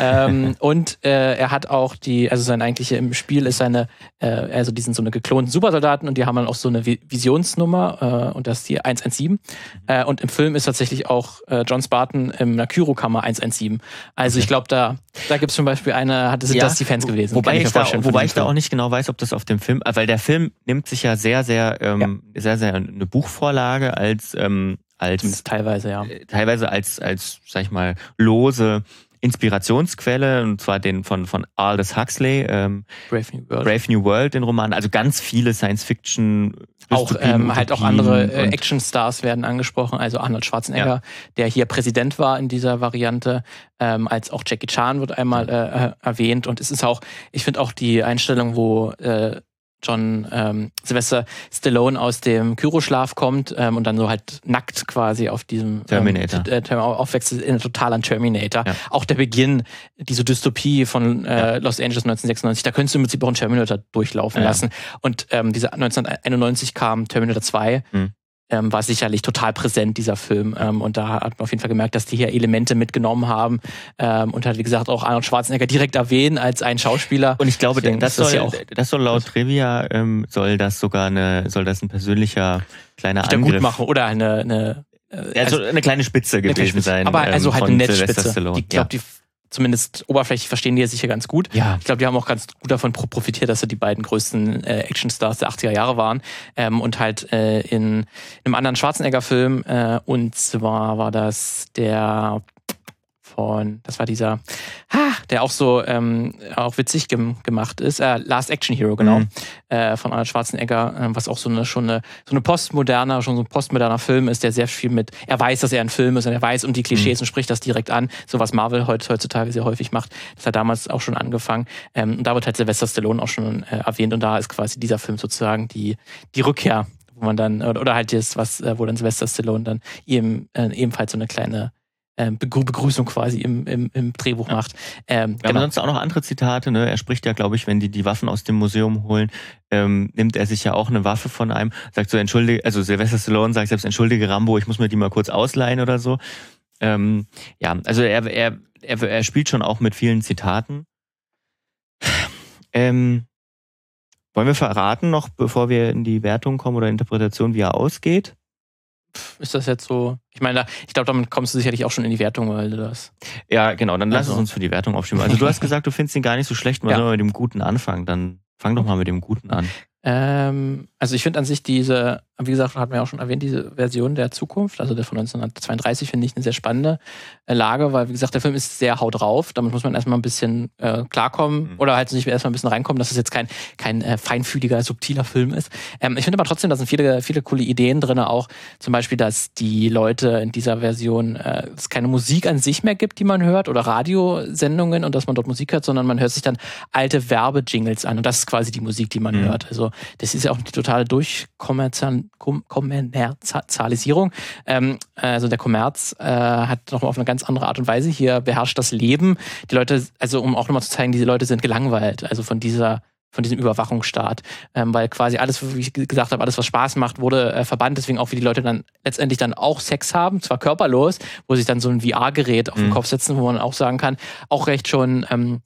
B: ähm, und äh, er hat auch die, also sein eigentliche im Spiel ist seine, äh, also die sind so eine geklonten Supersoldaten und die haben dann auch so eine Visionsnummer äh, und das ist die 117. Mhm. Äh, und im Film ist tatsächlich auch äh, John Spartan im Nakyro-Kammer 117. Also ich glaube, da, da gibt es zum Beispiel eine, hat, sind ja, das die Fans gewesen.
A: Wobei ich, ich da, wobei ich da auch nicht genau weiß, ob das auf dem Film, weil der Film nimmt sich ja sehr, sehr, ähm, ja. sehr, sehr eine Buchvorlage als ähm, als
B: Zumindest teilweise, ja.
A: Äh, teilweise als, als, sag ich mal, lose Inspirationsquelle, und zwar den von, von Aldous Huxley, ähm,
B: Brave New World.
A: Brave New World, den Roman. Also ganz viele Science-Fiction.
B: Auch ähm, halt auch andere äh, Action-Stars werden angesprochen, also Arnold Schwarzenegger, ja. der hier Präsident war in dieser Variante, ähm, als auch Jackie Chan wird einmal äh, äh erwähnt. Und es ist auch, ich finde auch die Einstellung, wo äh, John ähm, Sylvester Stallone aus dem Kyroschlaf kommt ähm, und dann so halt nackt quasi auf diesem
A: Terminator
B: ähm, äh, aufwechselt in total an Terminator. Ja. Auch der Beginn, diese Dystopie von äh, ja. Los Angeles 1996, da könntest du im Prinzip auch einen Terminator durchlaufen ja. lassen. Und ähm, diese 1991 kam Terminator 2. Mhm ähm, war sicherlich total präsent, dieser Film. Ähm, und da hat man auf jeden Fall gemerkt, dass die hier Elemente mitgenommen haben ähm, und hat, wie gesagt, auch Arnold Schwarzenegger direkt erwähnen als ein Schauspieler.
A: Und ich glaube, Deswegen das, soll, ja auch, das soll laut Trivia, ähm, soll das sogar eine, soll das ein persönlicher kleiner Angriff
B: gut machen oder eine, eine
A: also eine kleine Spitze gewesen Spitze. sein.
B: Aber also halt eine Netzspitze. Ich glaube, die zumindest oberflächlich verstehen die ja sicher ganz gut.
A: Ja.
B: Ich glaube, die haben auch ganz gut davon profitiert, dass sie die beiden größten äh, Actionstars der 80er Jahre waren. Ähm, und halt äh, in, in einem anderen Schwarzenegger-Film, äh, und zwar war das der von, das war dieser, ha, der auch so ähm, auch witzig gem gemacht ist, äh, Last Action Hero, genau, mhm. äh, von Arnold Schwarzenegger, äh, was auch so eine schon eine so eine postmoderner, schon so ein postmoderner Film ist, der sehr viel mit, er weiß, dass er ein Film ist und er weiß um die Klischees mhm. und spricht das direkt an, so was Marvel heutzutage sehr häufig macht. Das hat damals auch schon angefangen. Ähm, und da wird halt Sylvester Stallone auch schon äh, erwähnt und da ist quasi dieser Film sozusagen die, die Rückkehr wo man dann, oder halt das, was, äh, wo dann Sylvester Stallone dann ihm, äh, ebenfalls so eine kleine ähm, Begrüßung quasi im, im, im Drehbuch ja. macht.
A: Ähm, Wir genau. haben sonst auch noch andere Zitate. Ne? Er spricht ja, glaube ich, wenn die die Waffen aus dem Museum holen, ähm, nimmt er sich ja auch eine Waffe von einem, sagt so, entschuldige, also Sylvester Stallone sagt selbst, entschuldige Rambo, ich muss mir die mal kurz ausleihen oder so. Ähm, ja, also er, er, er, er spielt schon auch mit vielen Zitaten. Ähm, wollen wir verraten noch, bevor wir in die Wertung kommen oder Interpretation, wie er ausgeht?
B: Ist das jetzt so? Ich meine, ich glaube, damit kommst du sicherlich auch schon in die Wertung, weil du das.
A: Ja, genau, dann lass also. es uns für die Wertung aufschieben. Also du hast gesagt, du findest ihn gar nicht so schlecht, mal ja. mit dem Guten anfangen. Dann fang doch mal mit dem Guten an.
B: Ähm, also ich finde an sich diese, wie gesagt, hatten wir auch schon erwähnt, diese Version der Zukunft, also der von 1932, finde ich eine sehr spannende äh, Lage, weil wie gesagt, der Film ist sehr haut drauf. Damit muss man erstmal ein bisschen äh, klarkommen mhm. oder halt sich erstmal ein bisschen reinkommen, dass es jetzt kein, kein äh, feinfühliger, subtiler Film ist. Ähm, ich finde aber trotzdem, da sind viele, viele coole Ideen drin, auch zum Beispiel, dass die Leute in dieser Version äh, es keine Musik an sich mehr gibt, die man hört, oder Radiosendungen und dass man dort Musik hört, sondern man hört sich dann alte Werbejingles an und das ist quasi die Musik, die man mhm. hört. Also das ist ja auch die totale Durchkommerzial Kommerzialisierung. Ähm, also der Kommerz äh, hat nochmal auf eine ganz andere Art und Weise hier beherrscht das Leben. Die Leute, also um auch nochmal zu zeigen, diese Leute sind gelangweilt, also von dieser von diesem Überwachungsstaat, ähm, weil quasi alles, wie ich gesagt habe, alles, was Spaß macht, wurde äh, verbannt, deswegen auch wie die Leute dann letztendlich dann auch Sex haben, zwar körperlos, wo sich dann so ein VR-Gerät auf den mhm. Kopf setzen, wo man auch sagen kann, auch recht schon ähm,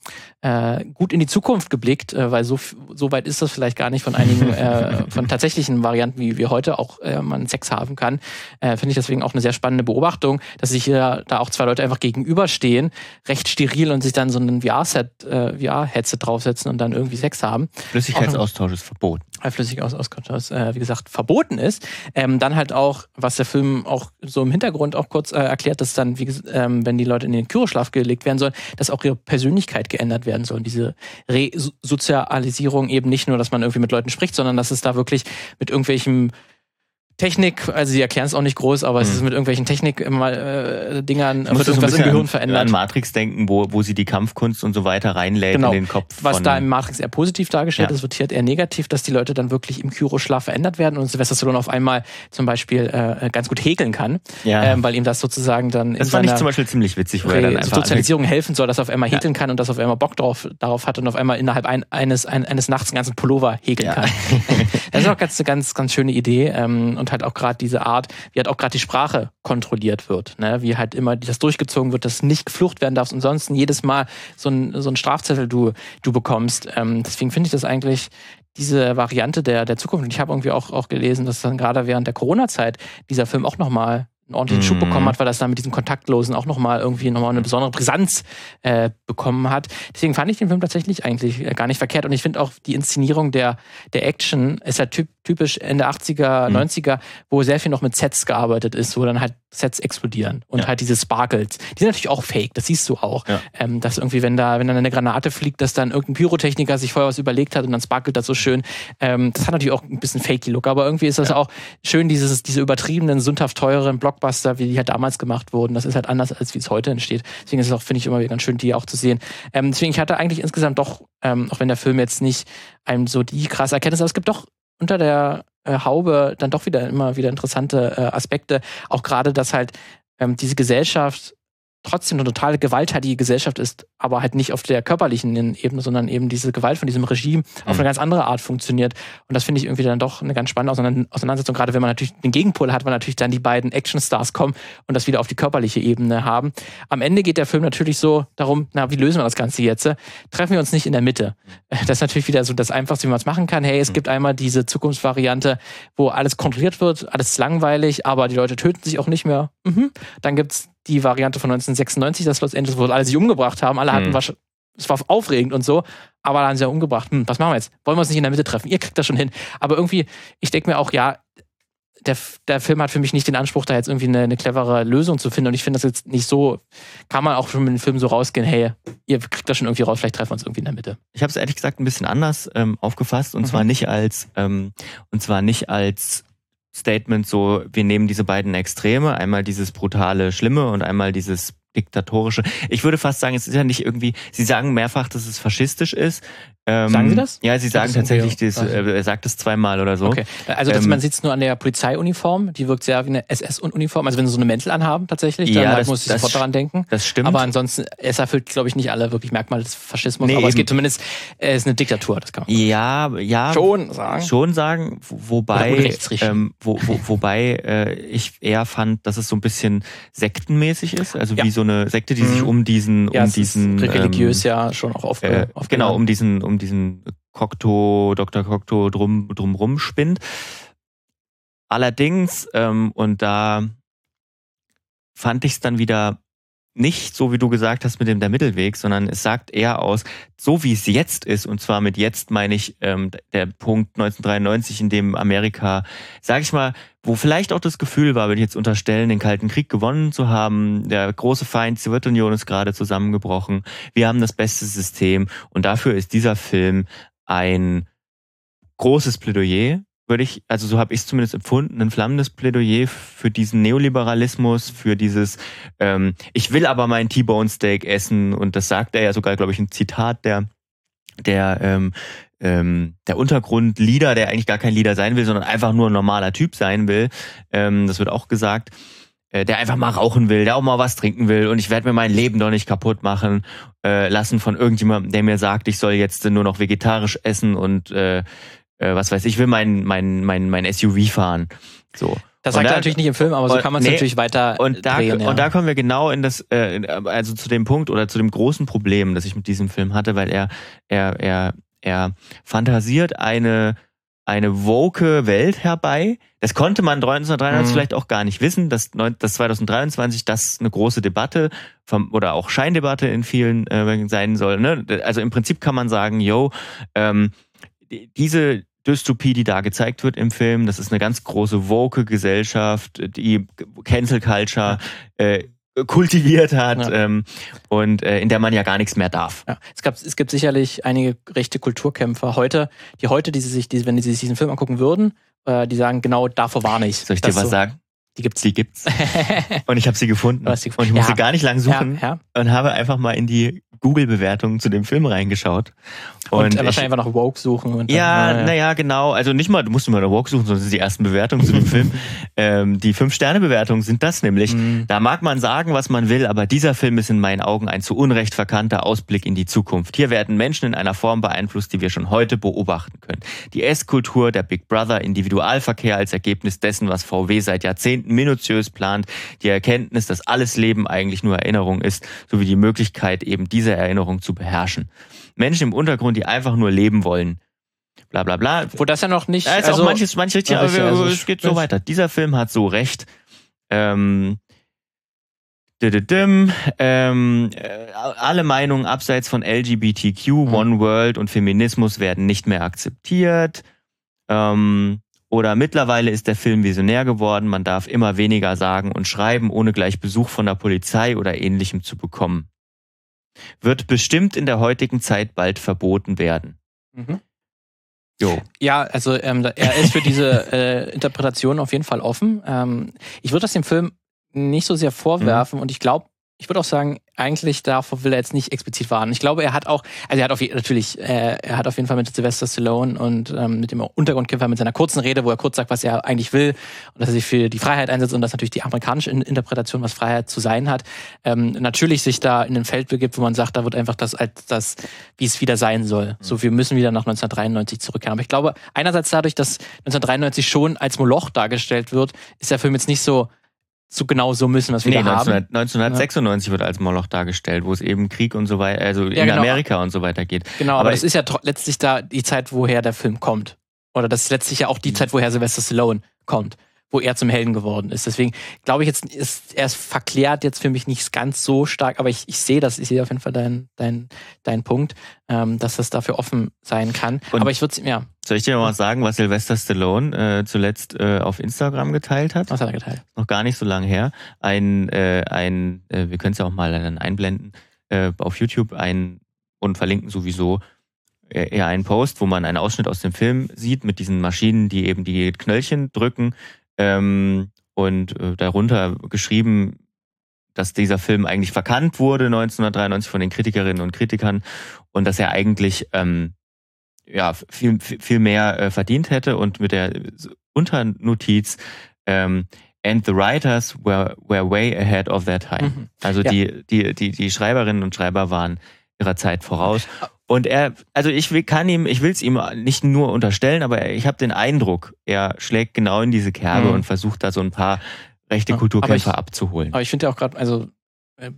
B: äh, gut in die Zukunft geblickt, äh, weil so, so weit ist das vielleicht gar nicht von einigen, äh, von tatsächlichen Varianten, wie wir heute auch äh, man Sex haben kann. Äh, Finde ich deswegen auch eine sehr spannende Beobachtung, dass sich hier da auch zwei Leute einfach gegenüberstehen, recht steril und sich dann so ein VR-Set, äh, VR-Headset draufsetzen und dann irgendwie Sex haben.
A: Flüssigkeitsaustausch ist verboten.
B: Flüssigkeitsaustausch, äh, wie gesagt, verboten ist. Ähm, dann halt auch, was der Film auch so im Hintergrund auch kurz äh, erklärt, dass dann, wie, ähm, wenn die Leute in den Kyroschlaf gelegt werden sollen, dass auch ihre Persönlichkeit geändert werden soll. Diese Resozialisierung eben nicht nur, dass man irgendwie mit Leuten spricht, sondern dass es da wirklich mit irgendwelchen Technik, also sie erklären es auch nicht groß, aber mhm. es ist mit irgendwelchen Technik-Dingern,
A: äh, wird irgendwas so im Gehirn verändert. An Matrix denken, wo, wo sie die Kampfkunst und so weiter reinlädt genau. in den Kopf.
B: Was da im Matrix eher positiv dargestellt ja. ist, wird hier eher negativ, dass die Leute dann wirklich im Kyroschlaf verändert werden und Sylvester Stallone auf einmal zum Beispiel äh, ganz gut häkeln kann, ja. ähm, weil ihm das sozusagen dann
A: das in fand ich zum Beispiel ziemlich witzig, wo er dann
B: einfach Sozialisierung helfen soll, dass er auf einmal häkeln ja. kann und dass er auf einmal Bock drauf, darauf hat und auf einmal innerhalb ein, eines, ein, eines Nachts einen ganzen Pullover häkeln kann. das ist auch ganz, eine ganz, ganz schöne Idee ähm, und halt auch gerade diese Art, wie halt auch gerade die Sprache kontrolliert wird. Ne? Wie halt immer das durchgezogen wird, dass nicht geflucht werden darfst und sonst jedes Mal so ein, so ein Strafzettel du, du bekommst. Ähm, deswegen finde ich das eigentlich diese Variante der, der Zukunft. Und ich habe irgendwie auch, auch gelesen, dass dann gerade während der Corona-Zeit dieser Film auch nochmal einen ordentlichen Schub mhm. bekommen hat, weil das dann mit diesem Kontaktlosen auch nochmal irgendwie nochmal eine besondere Brisanz äh, bekommen hat. Deswegen fand ich den Film tatsächlich eigentlich äh, gar nicht verkehrt und ich finde auch die Inszenierung der, der Action ist ja typ, typisch Ende 80er, mhm. 90er, wo sehr viel noch mit Sets gearbeitet ist, wo dann halt Sets explodieren und ja. halt diese Sparkles. Die sind natürlich auch fake, das siehst du auch. Ja. Ähm, dass irgendwie, wenn da, wenn dann eine Granate fliegt, dass dann irgendein Pyrotechniker sich vorher was überlegt hat und dann sparkelt das so schön. Ähm, das hat natürlich auch ein bisschen fakey Look, aber irgendwie ist das ja. auch schön, dieses, diese übertriebenen, sündhaft teuren Blockbuster, wie die halt damals gemacht wurden. Das ist halt anders, als wie es heute entsteht. Deswegen ist es auch, finde ich, immer wieder ganz schön, die auch zu sehen. Ähm, deswegen, ich hatte eigentlich insgesamt doch, ähm, auch wenn der Film jetzt nicht einem so die krasse Erkenntnis, aber es gibt doch unter der äh, Haube dann doch wieder immer wieder interessante äh, Aspekte. Auch gerade, dass halt ähm, diese Gesellschaft trotzdem eine totale gewalttätige Gesellschaft ist, aber halt nicht auf der körperlichen Ebene, sondern eben diese Gewalt von diesem Regime mhm. auf eine ganz andere Art funktioniert. Und das finde ich irgendwie dann doch eine ganz spannende Auseinandersetzung, gerade wenn man natürlich den Gegenpol hat, weil natürlich dann die beiden Actionstars kommen und das wieder auf die körperliche Ebene haben. Am Ende geht der Film natürlich so darum, na, wie lösen wir das Ganze jetzt? Treffen wir uns nicht in der Mitte. Das ist natürlich wieder so das Einfachste, wie man es machen kann. Hey, es mhm. gibt einmal diese Zukunftsvariante, wo alles kontrolliert wird, alles langweilig, aber die Leute töten sich auch nicht mehr. Mhm. Dann gibt's die Variante von 1996, das Los Angeles, wo alle sich umgebracht haben. Alle hatten mhm. was, es war aufregend und so, aber dann haben sie ja umgebracht. Hm, was machen wir jetzt? Wollen wir uns nicht in der Mitte treffen? Ihr kriegt das schon hin. Aber irgendwie, ich denke mir auch, ja, der, der Film hat für mich nicht den Anspruch, da jetzt irgendwie eine, eine clevere Lösung zu finden. Und ich finde das jetzt nicht so, kann man auch schon mit dem Film so rausgehen, hey, ihr kriegt das schon irgendwie raus, vielleicht treffen wir uns irgendwie in der Mitte.
A: Ich habe es ehrlich gesagt ein bisschen anders ähm, aufgefasst und mhm. zwar nicht als ähm, und zwar nicht als Statement so, wir nehmen diese beiden Extreme, einmal dieses brutale Schlimme und einmal dieses diktatorische. Ich würde fast sagen, es ist ja nicht irgendwie, Sie sagen mehrfach, dass es faschistisch ist.
B: Ähm, sagen Sie das?
A: Ja, Sie sagen tatsächlich, das, äh, er sagt es zweimal oder so. Okay.
B: Also dass ähm, man sieht es nur an der Polizeiuniform, die wirkt sehr wie eine SS-Uniform. Also wenn Sie so eine Mäntel anhaben tatsächlich, dann ja, halt das, muss ich sofort daran denken.
A: Das stimmt.
B: Aber ansonsten, es erfüllt, glaube ich, nicht alle wirklich Merkmale des Faschismus. Nee, aber eben. es geht zumindest, es ist eine Diktatur, das kann
A: man Ja, ja.
B: Schon sagen.
A: Schon sagen, wobei, ähm, wo, wo, wobei äh, ich eher fand, dass es so ein bisschen sektenmäßig ist. Also ja. wie so eine Sekte, die mhm. sich um diesen, um ja, diesen.
B: religiös ähm, ja schon auch aufge,
A: äh, Genau, um diesen, um um diesen Cocteau, Dr. Cocteau drum, drumrum spinnt. Allerdings, ähm, und da fand ich es dann wieder nicht so, wie du gesagt hast, mit dem der Mittelweg, sondern es sagt eher aus, so wie es jetzt ist, und zwar mit jetzt meine ich ähm, der Punkt 1993, in dem Amerika, sag ich mal, wo vielleicht auch das Gefühl war, würde ich jetzt unterstellen, den Kalten Krieg gewonnen zu haben, der große Feind Sowjetunion ist gerade zusammengebrochen, wir haben das beste System. Und dafür ist dieser Film ein großes Plädoyer würde ich, also so habe ich es zumindest empfunden, ein flammendes Plädoyer für diesen Neoliberalismus, für dieses, ähm, ich will aber mein T-Bone Steak essen und das sagt er ja sogar, glaube ich, ein Zitat der der ähm, ähm, der Untergrund-Leader, der eigentlich gar kein Leader sein will, sondern einfach nur ein normaler Typ sein will. Ähm, das wird auch gesagt äh, der einfach mal rauchen will, der auch mal was trinken will und ich werde mir mein Leben doch nicht kaputt machen äh, lassen von irgendjemandem, der mir sagt, ich soll jetzt nur noch vegetarisch essen und äh, äh, was weiß ich, will mein mein mein mein SUV fahren. So.
B: Das sagt er natürlich nicht im Film, aber so kann man es nee, natürlich weiter
A: und da, drehen, ja. Und da kommen wir genau in das, äh, also zu dem Punkt oder zu dem großen Problem, das ich mit diesem Film hatte, weil er, er, er, er fantasiert eine eine woke Welt herbei. Das konnte man 1993 mhm. vielleicht auch gar nicht wissen, dass, dass 2023 das eine große Debatte vom, oder auch Scheindebatte in vielen äh, sein soll. Ne? Also im Prinzip kann man sagen, yo, ähm, diese Dystopie, die da gezeigt wird im Film, das ist eine ganz große woke Gesellschaft, die Cancel Culture äh, kultiviert hat ja. ähm, und äh, in der man ja gar nichts mehr darf.
B: Ja. Es, gab, es gibt sicherlich einige rechte Kulturkämpfer heute, die heute, die sich, die, wenn sie sich diesen Film angucken würden, äh, die sagen, genau davor warne ich.
A: Soll ich dir was
B: so,
A: sagen?
B: Die gibt's.
A: Die gibt's. und ich habe sie gefunden.
B: sie gefunden.
A: Und ich musste ja. gar nicht lang suchen und habe einfach mal in die Google-Bewertungen zu dem Film reingeschaut.
B: Und, und wahrscheinlich einfach nach Woke suchen. Und
A: dann, ja, naja, na ja, genau. Also nicht mal, du musst mal nach Woke suchen, sondern die ersten Bewertungen zu dem Film. Ähm, die Fünf-Sterne-Bewertungen sind das nämlich. Mhm. Da mag man sagen, was man will, aber dieser Film ist in meinen Augen ein zu Unrecht verkannter Ausblick in die Zukunft. Hier werden Menschen in einer Form beeinflusst, die wir schon heute beobachten können. Die Esskultur, der Big Brother, Individualverkehr als Ergebnis dessen, was VW seit Jahrzehnten minutiös plant, die Erkenntnis, dass alles Leben eigentlich nur Erinnerung ist, sowie die Möglichkeit, eben diese Erinnerung zu beherrschen. Menschen im Untergrund, die einfach nur leben wollen. Bla bla bla.
B: Wo das ja noch nicht.
A: Da ist also, auch manches, manches richtig, aber also es geht so weiter. Dieser Film hat so recht. Ähm, ähm, äh, alle Meinungen abseits von LGBTQ, mhm. One World und Feminismus werden nicht mehr akzeptiert. Ähm, oder mittlerweile ist der Film visionär geworden, man darf immer weniger sagen und schreiben, ohne gleich Besuch von der Polizei oder ähnlichem zu bekommen wird bestimmt in der heutigen Zeit bald verboten werden. Mhm.
B: Jo. Ja, also ähm, er ist für diese äh, Interpretation auf jeden Fall offen. Ähm, ich würde das dem Film nicht so sehr vorwerfen mhm. und ich glaube, ich würde auch sagen, eigentlich davor will er jetzt nicht explizit warnen. Ich glaube, er hat auch, also er hat auf natürlich, äh, er hat auf jeden Fall mit Sylvester Stallone und ähm, mit dem Untergrundkämpfer mit seiner kurzen Rede, wo er kurz sagt, was er eigentlich will und dass er sich für die Freiheit einsetzt und dass natürlich die amerikanische Interpretation, was Freiheit zu sein hat, ähm, natürlich sich da in ein Feld begibt, wo man sagt, da wird einfach das als das, wie es wieder sein soll. Mhm. So, wir müssen wieder nach 1993 zurückkehren. Aber ich glaube, einerseits dadurch, dass 1993 schon als Moloch dargestellt wird, ist der Film jetzt nicht so so genau so müssen, was wir nee, da 1900,
A: haben. 1996 ja. wird als Moloch dargestellt, wo es eben Krieg und so weiter, also ja, in genau. Amerika und so weiter geht.
B: Genau, aber, aber es ist ja letztlich da die Zeit, woher der Film kommt. Oder das ist letztlich ja auch die mhm. Zeit, woher Sylvester Stallone kommt wo er zum Helden geworden ist. Deswegen glaube ich jetzt, ist, er ist verklärt jetzt für mich nicht ganz so stark, aber ich, ich sehe das, ich sehe auf jeden Fall deinen dein, dein Punkt, ähm, dass das dafür offen sein kann. Und aber ich würde ja.
A: Soll ich dir mal sagen, was Sylvester Stallone äh, zuletzt äh, auf Instagram geteilt hat?
B: Was hat er geteilt?
A: Noch gar nicht so lange her. Ein, äh, ein äh, wir können es ja auch mal dann einblenden, äh, auf YouTube ein und verlinken sowieso äh, eher einen Post, wo man einen Ausschnitt aus dem Film sieht mit diesen Maschinen, die eben die Knöllchen drücken ähm, und äh, darunter geschrieben, dass dieser Film eigentlich verkannt wurde 1993 von den Kritikerinnen und Kritikern und dass er eigentlich ähm, ja viel viel mehr äh, verdient hätte und mit der Unternotiz ähm, and the writers were were way ahead of their time. Mhm. Also ja. die die die die Schreiberinnen und Schreiber waren ihrer Zeit voraus. Und er, also ich will, kann ihm, ich will es ihm nicht nur unterstellen, aber ich habe den Eindruck, er schlägt genau in diese Kerbe mhm. und versucht da so ein paar rechte Kulturkämpfer aber ich, abzuholen.
B: Aber ich finde ja auch gerade, also äh,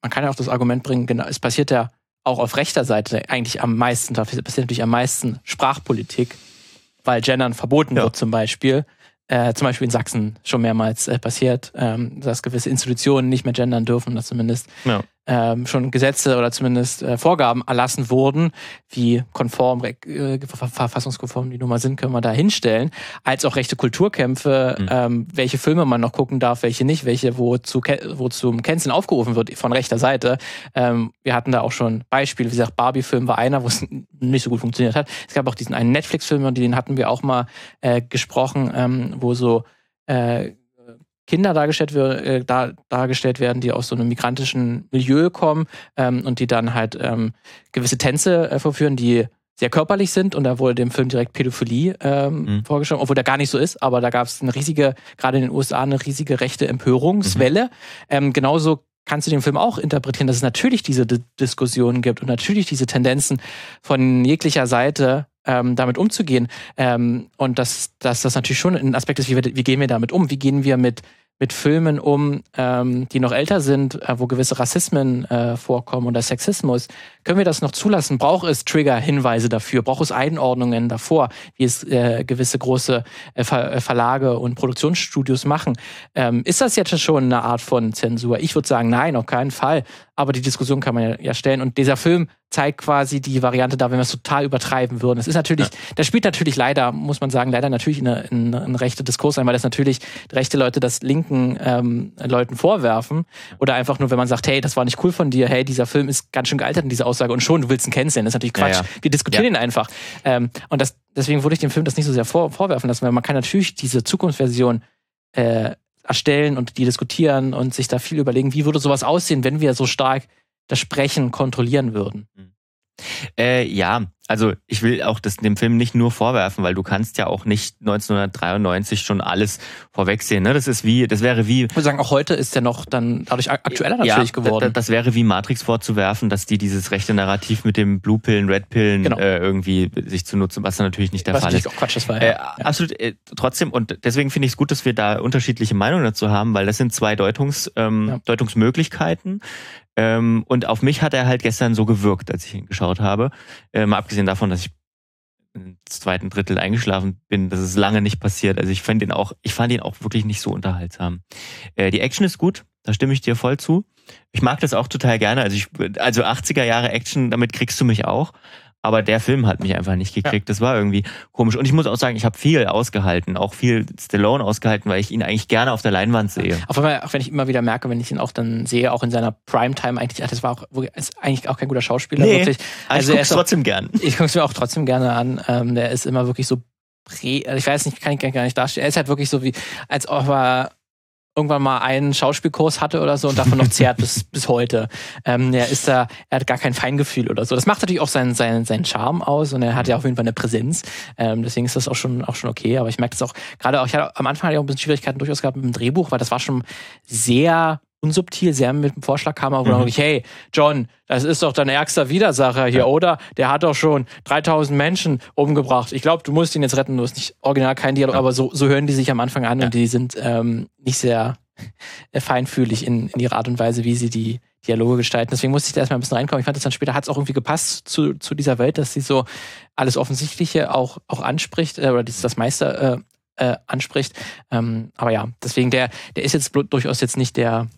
B: man kann ja auch das Argument bringen, genau, es passiert ja auch auf rechter Seite eigentlich am meisten, da passiert natürlich am meisten Sprachpolitik, weil Gendern verboten ja. wird zum Beispiel. Äh, zum Beispiel in Sachsen schon mehrmals äh, passiert, ähm, dass gewisse Institutionen nicht mehr gendern dürfen, dass zumindest ja ähm, schon Gesetze oder zumindest äh, Vorgaben erlassen wurden, wie konform, äh, verfassungskonform die Nummer sind, können wir da hinstellen, als auch rechte Kulturkämpfe, mhm. ähm, welche Filme man noch gucken darf, welche nicht, welche wo, zu, wo zum Canceln aufgerufen wird von rechter Seite. Ähm, wir hatten da auch schon Beispiele, wie gesagt, Barbie-Film war einer, wo es nicht so gut funktioniert hat. Es gab auch diesen einen Netflix-Film, den hatten wir auch mal äh, gesprochen, ähm, wo so äh, Kinder dargestellt, äh, dar, dargestellt werden, die aus so einem migrantischen Milieu kommen ähm, und die dann halt ähm, gewisse Tänze äh, vorführen, die sehr körperlich sind und da wurde dem Film direkt Pädophilie ähm, mhm. vorgeschlagen, obwohl der gar nicht so ist, aber da gab es eine riesige, gerade in den USA, eine riesige rechte Empörungswelle. Mhm. Ähm, genauso kannst du den Film auch interpretieren, dass es natürlich diese D Diskussionen gibt und natürlich diese Tendenzen von jeglicher Seite ähm, damit umzugehen. Ähm, und dass, dass das natürlich schon ein Aspekt ist, wie, wir, wie gehen wir damit um? Wie gehen wir mit mit Filmen um, ähm, die noch älter sind, äh, wo gewisse Rassismen äh, vorkommen oder Sexismus. Können wir das noch zulassen? Braucht es Trigger-Hinweise dafür? Braucht es Einordnungen davor, wie es äh, gewisse große äh, Ver äh, Verlage und Produktionsstudios machen? Ähm, ist das jetzt schon eine Art von Zensur? Ich würde sagen, nein, auf keinen Fall. Aber die Diskussion kann man ja, stellen. Und dieser Film zeigt quasi die Variante da, wenn wir es total übertreiben würden. Es ist natürlich, ja. das spielt natürlich leider, muss man sagen, leider natürlich eine, eine, eine rechte Diskurs ein, weil das natürlich rechte Leute das linken ähm, Leuten vorwerfen. Oder einfach nur, wenn man sagt, hey, das war nicht cool von dir, hey, dieser Film ist ganz schön gealtert in dieser Aussage und schon, du willst ihn kennenlernen. Das ist natürlich Quatsch. Ja, ja. Wir diskutieren ihn einfach. Ähm, und das, deswegen würde ich dem Film das nicht so sehr vor, vorwerfen lassen, weil man kann natürlich diese Zukunftsversion äh, erstellen und die diskutieren und sich da viel überlegen, wie würde sowas aussehen, wenn wir so stark das Sprechen kontrollieren würden.
A: Äh, ja, also ich will auch das dem Film nicht nur vorwerfen, weil du kannst ja auch nicht 1993 schon alles vorwegsehen. Ne? Das ist wie, das wäre wie.
B: Ich würde sagen, auch heute ist der noch dann dadurch aktueller natürlich ja, geworden.
A: Das wäre wie Matrix vorzuwerfen, dass die dieses rechte Narrativ mit dem Blue Pillen, Red Pillen genau. äh, irgendwie sich zu nutzen, was dann natürlich nicht der was Fall ist. Auch Quatsch, das war, ja. Äh, absolut. Äh, trotzdem und deswegen finde ich es gut, dass wir da unterschiedliche Meinungen dazu haben, weil das sind zwei Deutungs, ähm, ja. Deutungsmöglichkeiten. Ähm, und auf mich hat er halt gestern so gewirkt, als ich ihn geschaut habe. Äh, mal abgesehen davon, dass ich im zweiten Drittel eingeschlafen bin, das ist lange nicht passiert. Also ich fand ihn auch, ich fand ihn auch wirklich nicht so unterhaltsam. Äh, die Action ist gut, da stimme ich dir voll zu. Ich mag das auch total gerne. Also ich, also 80er Jahre Action, damit kriegst du mich auch. Aber der Film hat mich einfach nicht gekriegt. Ja. Das war irgendwie komisch. Und ich muss auch sagen, ich habe viel ausgehalten, auch viel Stallone ausgehalten, weil ich ihn eigentlich gerne auf der Leinwand sehe.
B: Auch wenn, auch wenn ich immer wieder merke, wenn ich ihn auch dann sehe, auch in seiner Primetime eigentlich, ach, das war auch ist eigentlich auch kein guter Schauspieler.
A: Nee, wirklich. Also ich gucke trotzdem gern.
B: Ich gucke es mir auch trotzdem gerne an. Ähm, der ist immer wirklich so also ich weiß nicht, kann ich gar nicht darstellen. Er ist halt wirklich so wie, als ob er irgendwann mal einen Schauspielkurs hatte oder so und davon noch zehrt bis, bis heute. Ähm, er ist da, er hat gar kein Feingefühl oder so. Das macht natürlich auch seinen, seinen, seinen Charme aus und er hat ja auf jeden Fall eine Präsenz. Ähm, deswegen ist das auch schon, auch schon okay. Aber ich merke das auch, gerade auch, ich hatte, am Anfang hatte ich auch ein bisschen Schwierigkeiten durchaus gehabt mit dem Drehbuch, weil das war schon sehr unsubtil, sehr mit dem Vorschlag kam, wo mhm. dann ich, hey, John, das ist doch dein ärgster Widersacher hier, ja. oder? Der hat doch schon 3000 Menschen umgebracht. Ich glaube, du musst ihn jetzt retten. Du hast nicht original kein Dialog, ja. aber so, so hören die sich am Anfang an ja. und die sind ähm, nicht sehr feinfühlig in, in ihrer Art und Weise, wie sie die Dialoge gestalten. Deswegen musste ich da erstmal ein bisschen reinkommen. Ich fand das dann später hat es auch irgendwie gepasst zu, zu dieser Welt, dass sie so alles Offensichtliche auch, auch anspricht, äh, oder das, das meiste äh, äh, anspricht. Ähm, aber ja, deswegen, der, der ist jetzt durchaus jetzt nicht der,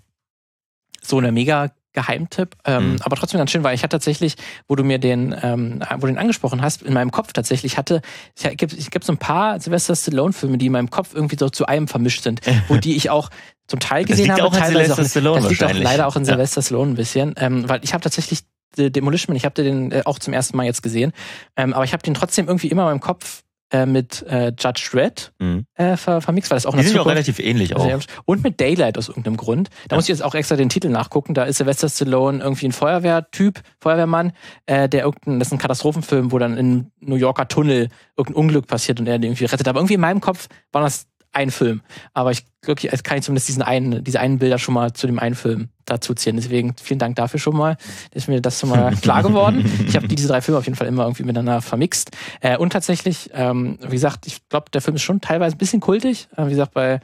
B: so eine mega Geheimtipp, ähm, mhm. aber trotzdem ganz schön, weil ich hatte tatsächlich, wo du mir den, ähm, wo du den angesprochen hast, in meinem Kopf tatsächlich hatte, es gibt, es gibt so ein paar Sylvester Stallone-Filme, die in meinem Kopf irgendwie so zu einem vermischt sind, wo die ich auch zum Teil gesehen das liegt habe, auch teilweise auch, Stallone das liegt auch leider auch in ja. Sylvester Stallone ein bisschen, ähm, weil ich habe tatsächlich Demolition Man, ich habe den äh, auch zum ersten Mal jetzt gesehen, ähm, aber ich habe den trotzdem irgendwie immer in meinem Kopf äh, mit äh, Judge Dredd mhm. äh, ver vermixt, weil das auch
A: Die sind auch relativ ähnlich auch.
B: Und mit Daylight aus irgendeinem Grund. Da ja. muss ich jetzt auch extra den Titel nachgucken. Da ist Sylvester Stallone irgendwie ein Feuerwehrtyp, Feuerwehrmann, äh, der irgendein, das ist ein Katastrophenfilm, wo dann in New Yorker Tunnel irgendein Unglück passiert und er den irgendwie rettet. Aber irgendwie in meinem Kopf war das ein Film. Aber ich glaube, kann ich zumindest diesen einen, diese einen Bilder schon mal zu dem einen Film dazu ziehen. Deswegen vielen Dank dafür schon mal. Ist mir das schon mal klar geworden. Ich habe diese drei Filme auf jeden Fall immer irgendwie miteinander vermixt. Äh, und tatsächlich, ähm, wie gesagt, ich glaube, der Film ist schon teilweise ein bisschen kultig. Äh, wie gesagt, bei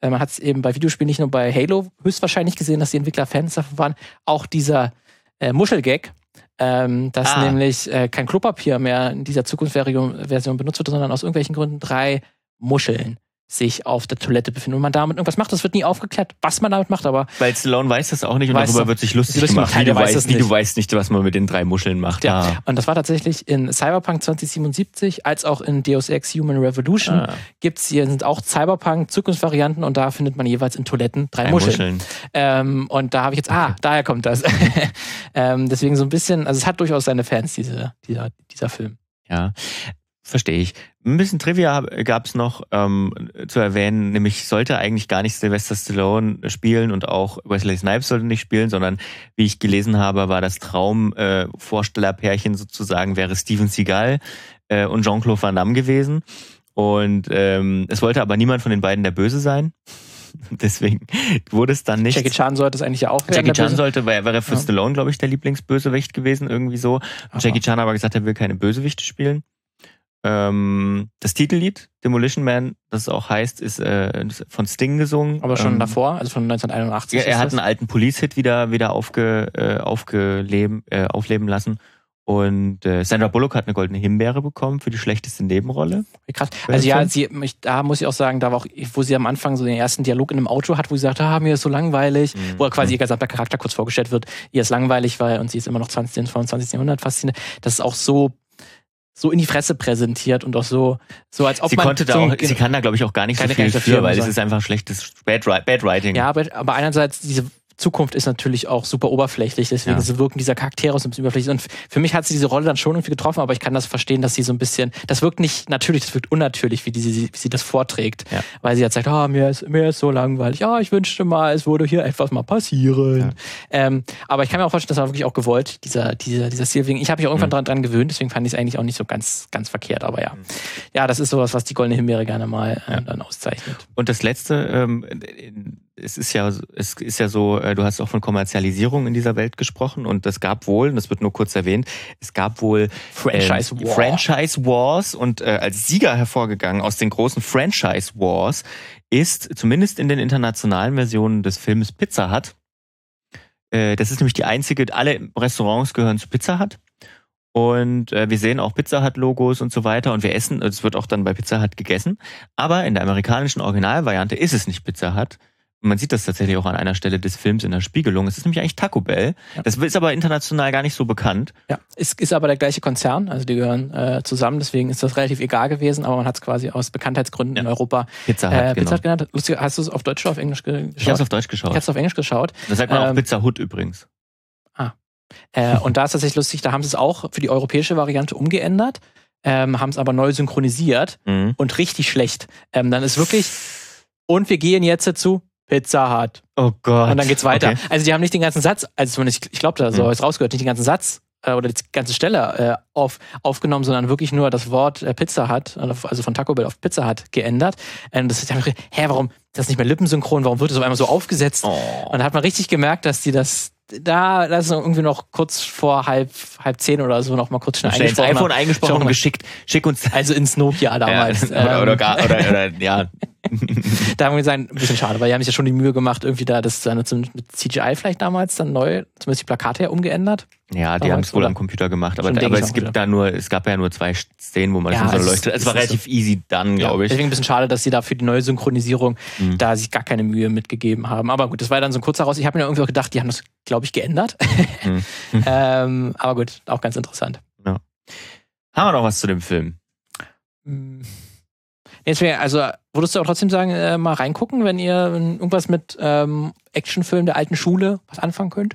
B: äh, man hat es eben bei Videospielen nicht nur bei Halo höchstwahrscheinlich gesehen, dass die Entwickler Fans davon waren. Auch dieser äh, Muschelgag, ähm, dass ah. nämlich äh, kein Klopapier mehr in dieser Zukunftsversion benutzt wird, sondern aus irgendwelchen Gründen drei Muscheln sich auf der Toilette befindet und man damit irgendwas macht. Das wird nie aufgeklärt, was man damit macht, aber.
A: Weil Stallone weiß das auch nicht und darüber wird sich lustig gemacht. Wie du, weißt, wie du weißt nicht, was man mit den drei Muscheln macht.
B: Ja. Ah. Und das war tatsächlich in Cyberpunk 2077 als auch in Deus Ex Human Revolution ah. gibt's hier sind auch Cyberpunk Zukunftsvarianten und da findet man jeweils in Toiletten drei, drei Muscheln. Muscheln. Ähm, und da habe ich jetzt, ah, daher kommt das. ähm, deswegen so ein bisschen, also es hat durchaus seine Fans, diese, dieser, dieser Film.
A: Ja. Verstehe ich. Ein bisschen Trivia gab es noch ähm, zu erwähnen, nämlich sollte eigentlich gar nicht Sylvester Stallone spielen und auch Wesley Snipes sollte nicht spielen, sondern wie ich gelesen habe, war das Traumvorstellerpärchen äh, sozusagen wäre Steven Seagal äh, und Jean-Claude Van Damme gewesen. Und ähm, es wollte aber niemand von den beiden der Böse sein. Deswegen wurde es dann nicht.
B: Jackie Chan sollte es eigentlich ja auch
A: werden. Jackie Chan sollte, weil er wäre für ja. Stallone, glaube ich, der Lieblingsbösewicht gewesen, irgendwie so. Und Aha. Jackie Chan aber gesagt, er will keine Bösewichte spielen. Ähm, das Titellied, Demolition Man, das auch heißt, ist äh, von Sting gesungen.
B: Aber schon
A: ähm,
B: davor, also von 1981.
A: Ja, er hat einen alten Police-Hit wieder, wieder aufge, äh, aufgeleben, äh, aufleben lassen. Und äh, Sandra Bullock hat eine goldene Himbeere bekommen für die schlechteste Nebenrolle.
B: Krass. Also ja, sie, ich, da muss ich auch sagen, da war auch, wo sie am Anfang so den ersten Dialog in einem Auto hat, wo sie sagt, ah, mir ist so langweilig, mhm. wo quasi ihr gesamter Charakter kurz vorgestellt wird, ihr ist langweilig, weil und sie ist immer noch 20. 25. Jahrhundert fasziniert. Das ist auch so so in die Fresse präsentiert und auch so, so als ob
A: sie
B: man
A: konnte da auch, sie kann da glaube ich auch gar nicht so viel dafür, weil es ist einfach schlechtes Bad, Bad Writing.
B: Ja, aber, aber einerseits diese Zukunft ist natürlich auch super oberflächlich, deswegen ja. wirken dieser Charaktere aus ein bisschen überflächlich. Und für mich hat sie diese Rolle dann schon irgendwie getroffen, aber ich kann das verstehen, dass sie so ein bisschen, das wirkt nicht natürlich, das wirkt unnatürlich, wie, die, wie sie das vorträgt. Ja. Weil sie hat sagt, oh, mir ist, mir ist so langweilig, ja, ich wünschte mal, es würde hier etwas mal passieren. Ja. Ähm, aber ich kann mir auch vorstellen, das war wirklich auch gewollt, dieser, dieser, dieser Stil. Ich habe mich auch irgendwann mhm. dran, dran gewöhnt, deswegen fand ich es eigentlich auch nicht so ganz, ganz verkehrt. Aber ja, mhm. ja, das ist sowas, was die Goldene Himbeere gerne mal äh, dann auszeichnet.
A: Und das letzte, ähm, es ist ja, es ist ja so, äh, du hast auch von Kommerzialisierung in dieser Welt gesprochen und es gab wohl, und das wird nur kurz erwähnt, es gab wohl
B: Franchise,
A: äh, War. Franchise Wars und äh, als Sieger hervorgegangen aus den großen Franchise Wars ist zumindest in den internationalen Versionen des Films Pizza Hut. Äh, das ist nämlich die einzige, alle Restaurants gehören zu Pizza Hut. Und äh, wir sehen auch Pizza Hut Logos und so weiter und wir essen, es wird auch dann bei Pizza Hut gegessen. Aber in der amerikanischen Originalvariante ist es nicht Pizza Hut, man sieht das tatsächlich auch an einer Stelle des Films in der Spiegelung. Es ist nämlich eigentlich Taco Bell. Ja. Das ist aber international gar nicht so bekannt.
B: Ja, es ist aber der gleiche Konzern, also die gehören äh, zusammen, deswegen ist das relativ egal gewesen, aber man hat es quasi aus Bekanntheitsgründen ja. in Europa
A: Pizza Hut, äh,
B: Pizza genau. genannt. Lustig, hast du es auf Deutsch oder auf Englisch geschaut?
A: Ich habe es auf Deutsch geschaut. Ich
B: habe es auf Englisch geschaut.
A: Das sagt man ähm, auch Pizza Hut übrigens.
B: Ah. Äh, und da ist tatsächlich lustig, da haben sie es auch für die europäische Variante umgeändert, ähm, haben es aber neu synchronisiert mhm. und richtig schlecht. Ähm, dann ist wirklich und wir gehen jetzt dazu Pizza Hut.
A: Oh Gott.
B: Und dann geht's weiter. Okay. Also die haben nicht den ganzen Satz, also zumindest, ich glaube, da so mhm. ist rausgehört, nicht den ganzen Satz äh, oder die ganze Stelle äh, auf, aufgenommen, sondern wirklich nur das Wort äh, Pizza Hut, also von Taco Bell auf Pizza Hut geändert. Und das ist einfach, hä, warum ist das nicht mehr lippensynchron? Warum wird das auf einmal so aufgesetzt? Oh. Und da hat man richtig gemerkt, dass die das da, das ist irgendwie noch kurz vor halb, halb zehn oder so noch mal kurz schnell,
A: schnell ins iPhone eingesprochen und geschickt. Schick uns.
B: Also ins Nokia damals.
A: Ja, oder, oder, gar, oder, oder, ja.
B: da haben wir gesagt, ein bisschen schade, weil die haben sich ja schon die Mühe gemacht, irgendwie da das dann mit CGI vielleicht damals dann neu, zumindest die Plakate ja umgeändert.
A: Ja, die haben es wohl am Computer gemacht, aber, aber es gibt da nur, es gab ja nur zwei Szenen, wo man ja, das so leuchtet. Es war relativ so. easy dann, glaube ich.
B: Deswegen ein bisschen schade, dass sie da für die neue Synchronisierung mhm. da sich gar keine Mühe mitgegeben haben. Aber gut, das war dann so ein kurzer raus. Ich habe mir irgendwie auch gedacht, die haben das, glaube ich, geändert. Mhm. ähm, aber gut, auch ganz interessant. Ja.
A: Haben wir noch was zu dem Film?
B: Mhm. Deswegen, also würdest du auch trotzdem sagen, äh, mal reingucken, wenn ihr irgendwas mit ähm, Actionfilmen der alten Schule was anfangen könnt?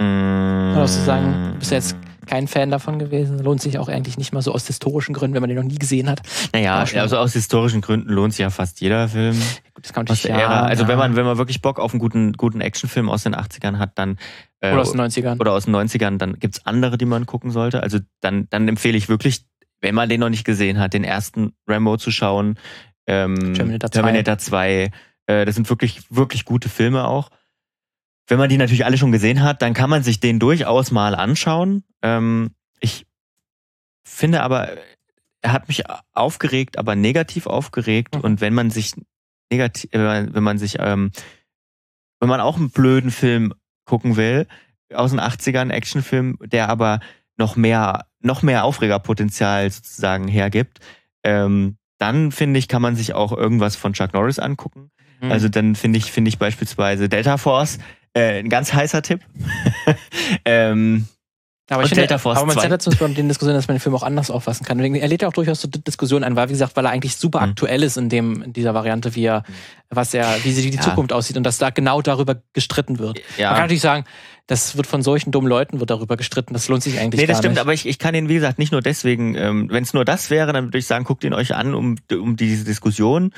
B: Mm. Oder du sagen, bist du jetzt kein Fan davon gewesen? Lohnt sich auch eigentlich nicht mal so aus historischen Gründen, wenn man den noch nie gesehen hat.
A: Naja, also aus historischen Gründen lohnt sich ja fast jeder Film.
B: Gut, das kann aus der
A: Ära. Also ja. wenn man, wenn man wirklich Bock auf einen guten, guten Actionfilm aus den 80ern hat, dann
B: äh, oder aus den 90ern.
A: Oder aus den 90ern, dann gibt's andere, die man gucken sollte. Also dann, dann empfehle ich wirklich wenn man den noch nicht gesehen hat, den ersten Rambo zu schauen. Ähm, Terminator 2. Terminator 2 äh, das sind wirklich, wirklich gute Filme auch. Wenn man die natürlich alle schon gesehen hat, dann kann man sich den durchaus mal anschauen. Ähm, ich finde aber, er hat mich aufgeregt, aber negativ aufgeregt. Mhm. Und wenn man sich negativ, wenn man sich, ähm, wenn man auch einen blöden Film gucken will, aus den 80ern, Actionfilm, der aber noch mehr, noch mehr Aufregerpotenzial sozusagen hergibt, ähm, dann finde ich, kann man sich auch irgendwas von Chuck Norris angucken. Mhm. Also dann finde ich, finde ich beispielsweise Delta Force äh, ein ganz heißer Tipp. ähm,
B: Aber, ich finde, aber man zeigt uns bei den Diskussionen, dass man den Film auch anders auffassen kann. er lädt ja auch durchaus so Diskussionen ein, weil, wie gesagt, weil er eigentlich super mhm. aktuell ist in dem, in dieser Variante, wie er, was er, wie sie die ja. Zukunft aussieht und dass da genau darüber gestritten wird. Ja. Man kann natürlich sagen, das wird von solchen dummen Leuten wird darüber gestritten. Das lohnt sich eigentlich nee,
A: das
B: stimmt,
A: nicht. aber ich, ich kann ihn, wie gesagt, nicht nur deswegen, ähm, wenn es nur das wäre, dann würde ich sagen, guckt ihn euch an, um, um diese Diskussion,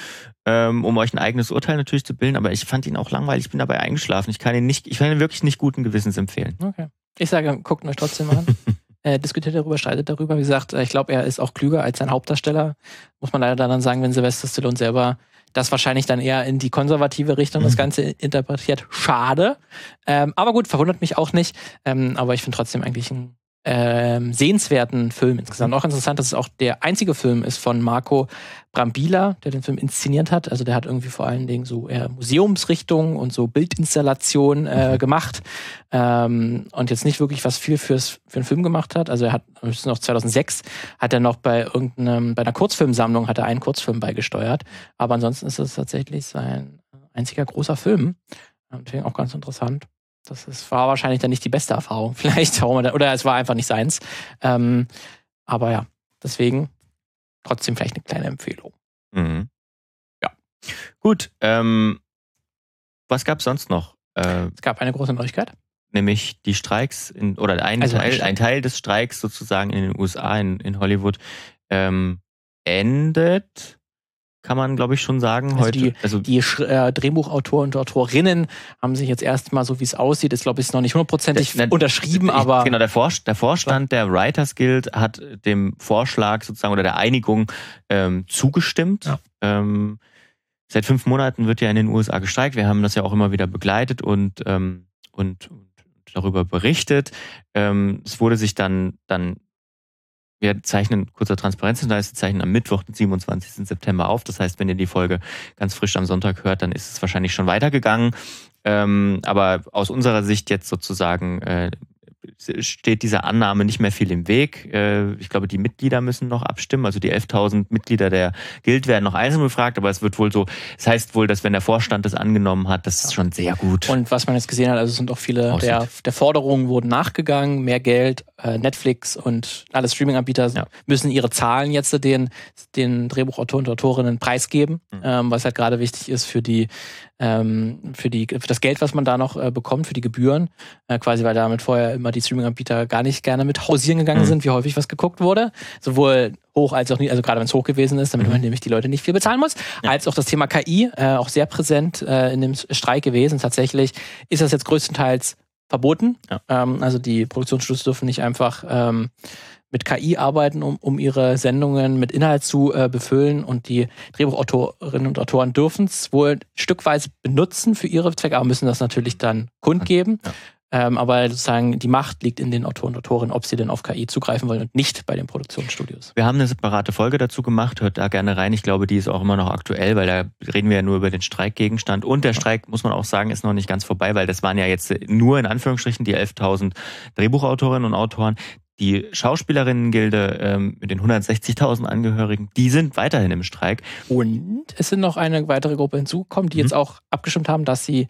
A: ähm, um euch ein eigenes Urteil natürlich zu bilden. Aber ich fand ihn auch langweilig, ich bin dabei eingeschlafen. Ich kann ihn nicht, ich kann ihn wirklich nicht guten Gewissens empfehlen.
B: Okay. Ich sage, guckt ihn euch trotzdem an. äh, diskutiert darüber, streitet darüber. Wie gesagt, ich glaube, er ist auch klüger als sein Hauptdarsteller. Muss man leider dann sagen, wenn Sylvester Stallone selber das wahrscheinlich dann eher in die konservative Richtung mhm. das Ganze interpretiert. Schade. Ähm, aber gut, verwundert mich auch nicht. Ähm, aber ich finde trotzdem eigentlich ein ähm, sehenswerten Film insgesamt. Auch interessant, dass es auch der einzige Film ist von Marco Brambila, der den Film inszeniert hat. Also der hat irgendwie vor allen Dingen so eher Museumsrichtung und so Bildinstallation äh, mhm. gemacht ähm, und jetzt nicht wirklich was viel fürs, für einen Film gemacht hat. Also er hat, noch 2006, hat er noch bei irgendeinem, bei einer Kurzfilmsammlung hat er einen Kurzfilm beigesteuert. Aber ansonsten ist es tatsächlich sein einziger großer Film. Deswegen auch ganz interessant. Das ist, war wahrscheinlich dann nicht die beste Erfahrung, vielleicht, oder es war einfach nicht seins. Ähm, aber ja, deswegen trotzdem vielleicht eine kleine Empfehlung.
A: Mhm. Ja. Gut, ähm, was gab es sonst noch?
B: Äh, es gab eine große Neuigkeit.
A: Nämlich die Streiks in, oder ein, also Teil, ein Teil des Streiks sozusagen in den USA, in, in Hollywood, ähm, endet kann man, glaube ich, schon sagen.
B: Also heute. Die, also die äh, Drehbuchautoren und Autorinnen haben sich jetzt erstmal, so wie es aussieht, ist, glaube ich, noch nicht hundertprozentig unterschrieben, ich, aber.
A: Genau, der, Vor der Vorstand der Writers Guild hat dem Vorschlag sozusagen oder der Einigung ähm, zugestimmt. Ja. Ähm, seit fünf Monaten wird ja in den USA gestreikt. Wir haben das ja auch immer wieder begleitet und, ähm, und, und darüber berichtet. Ähm, es wurde sich dann, dann wir zeichnen, kurzer Transparenzhinweis, wir zeichnen am Mittwoch, den 27. September auf. Das heißt, wenn ihr die Folge ganz frisch am Sonntag hört, dann ist es wahrscheinlich schon weitergegangen. Ähm, aber aus unserer Sicht jetzt sozusagen äh, steht dieser Annahme nicht mehr viel im Weg. Äh, ich glaube, die Mitglieder müssen noch abstimmen. Also die 11.000 Mitglieder der Guild werden noch einzeln befragt, aber es wird wohl so, es das heißt wohl, dass wenn der Vorstand das angenommen hat, das ist schon sehr gut.
B: Und was man jetzt gesehen hat, also sind auch viele der, der Forderungen wurden nachgegangen, mehr Geld, äh, Netflix und alle Streaming-Anbieter ja. müssen ihre Zahlen jetzt den, den Drehbuchautoren und Autorinnen preisgeben, mhm. ähm, was halt gerade wichtig ist für die ähm, für, die, für das Geld, was man da noch äh, bekommt, für die Gebühren, äh, quasi, weil damit vorher immer die Streaming-Anbieter gar nicht gerne mit hausieren gegangen mhm. sind, wie häufig was geguckt wurde. Sowohl hoch als auch nicht, also gerade wenn es hoch gewesen ist, damit mhm. man nämlich die Leute nicht viel bezahlen muss, ja. als auch das Thema KI, äh, auch sehr präsent äh, in dem Streik gewesen. Tatsächlich ist das jetzt größtenteils verboten. Ja. Ähm, also die Produktionsstudios dürfen nicht einfach ähm, mit KI arbeiten, um, um ihre Sendungen mit Inhalt zu äh, befüllen. Und die Drehbuchautorinnen und Autoren dürfen es wohl stückweise benutzen für ihre Zwecke, aber müssen das natürlich dann kundgeben. Ja. Ähm, aber sozusagen die Macht liegt in den Autoren und Autorinnen, ob sie denn auf KI zugreifen wollen und nicht bei den Produktionsstudios.
A: Wir haben eine separate Folge dazu gemacht, hört da gerne rein. Ich glaube, die ist auch immer noch aktuell, weil da reden wir ja nur über den Streikgegenstand. Und der Streik, muss man auch sagen, ist noch nicht ganz vorbei, weil das waren ja jetzt nur in Anführungsstrichen die 11.000 Drehbuchautorinnen und Autoren. Die Schauspielerinnengilde ähm, mit den 160.000 Angehörigen, die sind weiterhin im Streik.
B: Und es sind noch eine weitere Gruppe hinzugekommen, die mhm. jetzt auch abgestimmt haben, dass sie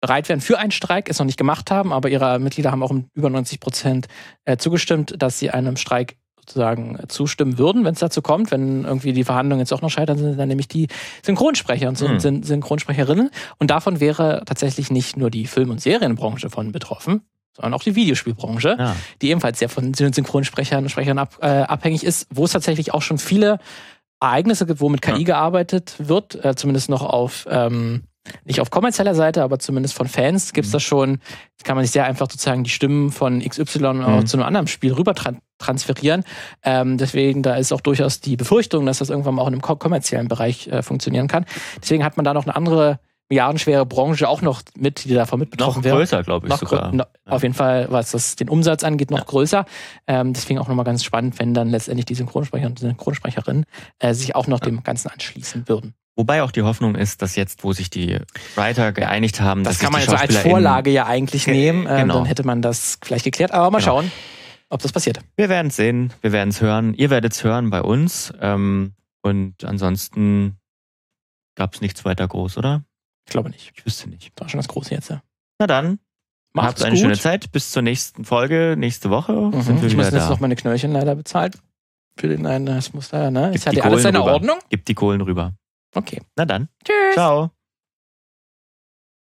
B: bereit wären für einen Streik, es noch nicht gemacht haben, aber ihre Mitglieder haben auch um über 90 Prozent äh, zugestimmt, dass sie einem Streik sozusagen zustimmen würden, wenn es dazu kommt, wenn irgendwie die Verhandlungen jetzt auch noch scheitern, sind dann nämlich die Synchronsprecher und mhm. Synchronsprecherinnen. Und davon wäre tatsächlich nicht nur die Film- und Serienbranche von betroffen, sondern auch die Videospielbranche, ja. die ebenfalls sehr von Synchronsprechern und Sprechern ab, äh, abhängig ist, wo es tatsächlich auch schon viele Ereignisse gibt, wo mit KI ja. gearbeitet wird, äh, zumindest noch auf ähm, nicht auf kommerzieller Seite, aber zumindest von Fans gibt es mhm. das schon, kann man sich sehr einfach sozusagen die Stimmen von XY mhm. auch zu einem anderen Spiel rüber tra transferieren. Ähm, deswegen, da ist auch durchaus die Befürchtung, dass das irgendwann mal auch in einem kommerziellen Bereich äh, funktionieren kann. Deswegen hat man da noch eine andere milliardenschwere Branche auch noch mit, die davon mit betroffen
A: noch größer, glaube ich
B: noch
A: sogar.
B: No, auf jeden Fall, was das den Umsatz angeht, noch ja. größer. Ähm, deswegen auch nochmal ganz spannend, wenn dann letztendlich die Synchronsprecher und Synchronsprecherin äh, sich auch noch ja. dem Ganzen anschließen würden.
A: Wobei auch die Hoffnung ist, dass jetzt, wo sich die Writer geeinigt haben,
B: das kann man so als Vorlage ja eigentlich nehmen, äh, genau. dann hätte man das vielleicht geklärt. Aber mal genau. schauen, ob das passiert.
A: Wir werden es sehen, wir werden es hören. Ihr werdet es hören bei uns. Ähm, und ansonsten gab es nichts weiter groß, oder?
B: Ich glaube nicht.
A: Ich wüsste nicht.
B: Das war schon das Große jetzt, ja.
A: Na dann.
B: Macht's
A: Habt eine
B: gut.
A: schöne Zeit. Bis zur nächsten Folge, nächste Woche
B: Mhm.
A: sind wir
B: Ich muss jetzt
A: da.
B: noch meine Knöllchen leider bezahlt. Für den einen, das muss da, ne?
A: Gib
B: Ist hat
A: die
B: ja alles seine
A: rüber.
B: Ordnung?
A: Gib die Kohlen rüber.
B: Okay.
A: Na dann.
B: Tschüss.
A: Ciao.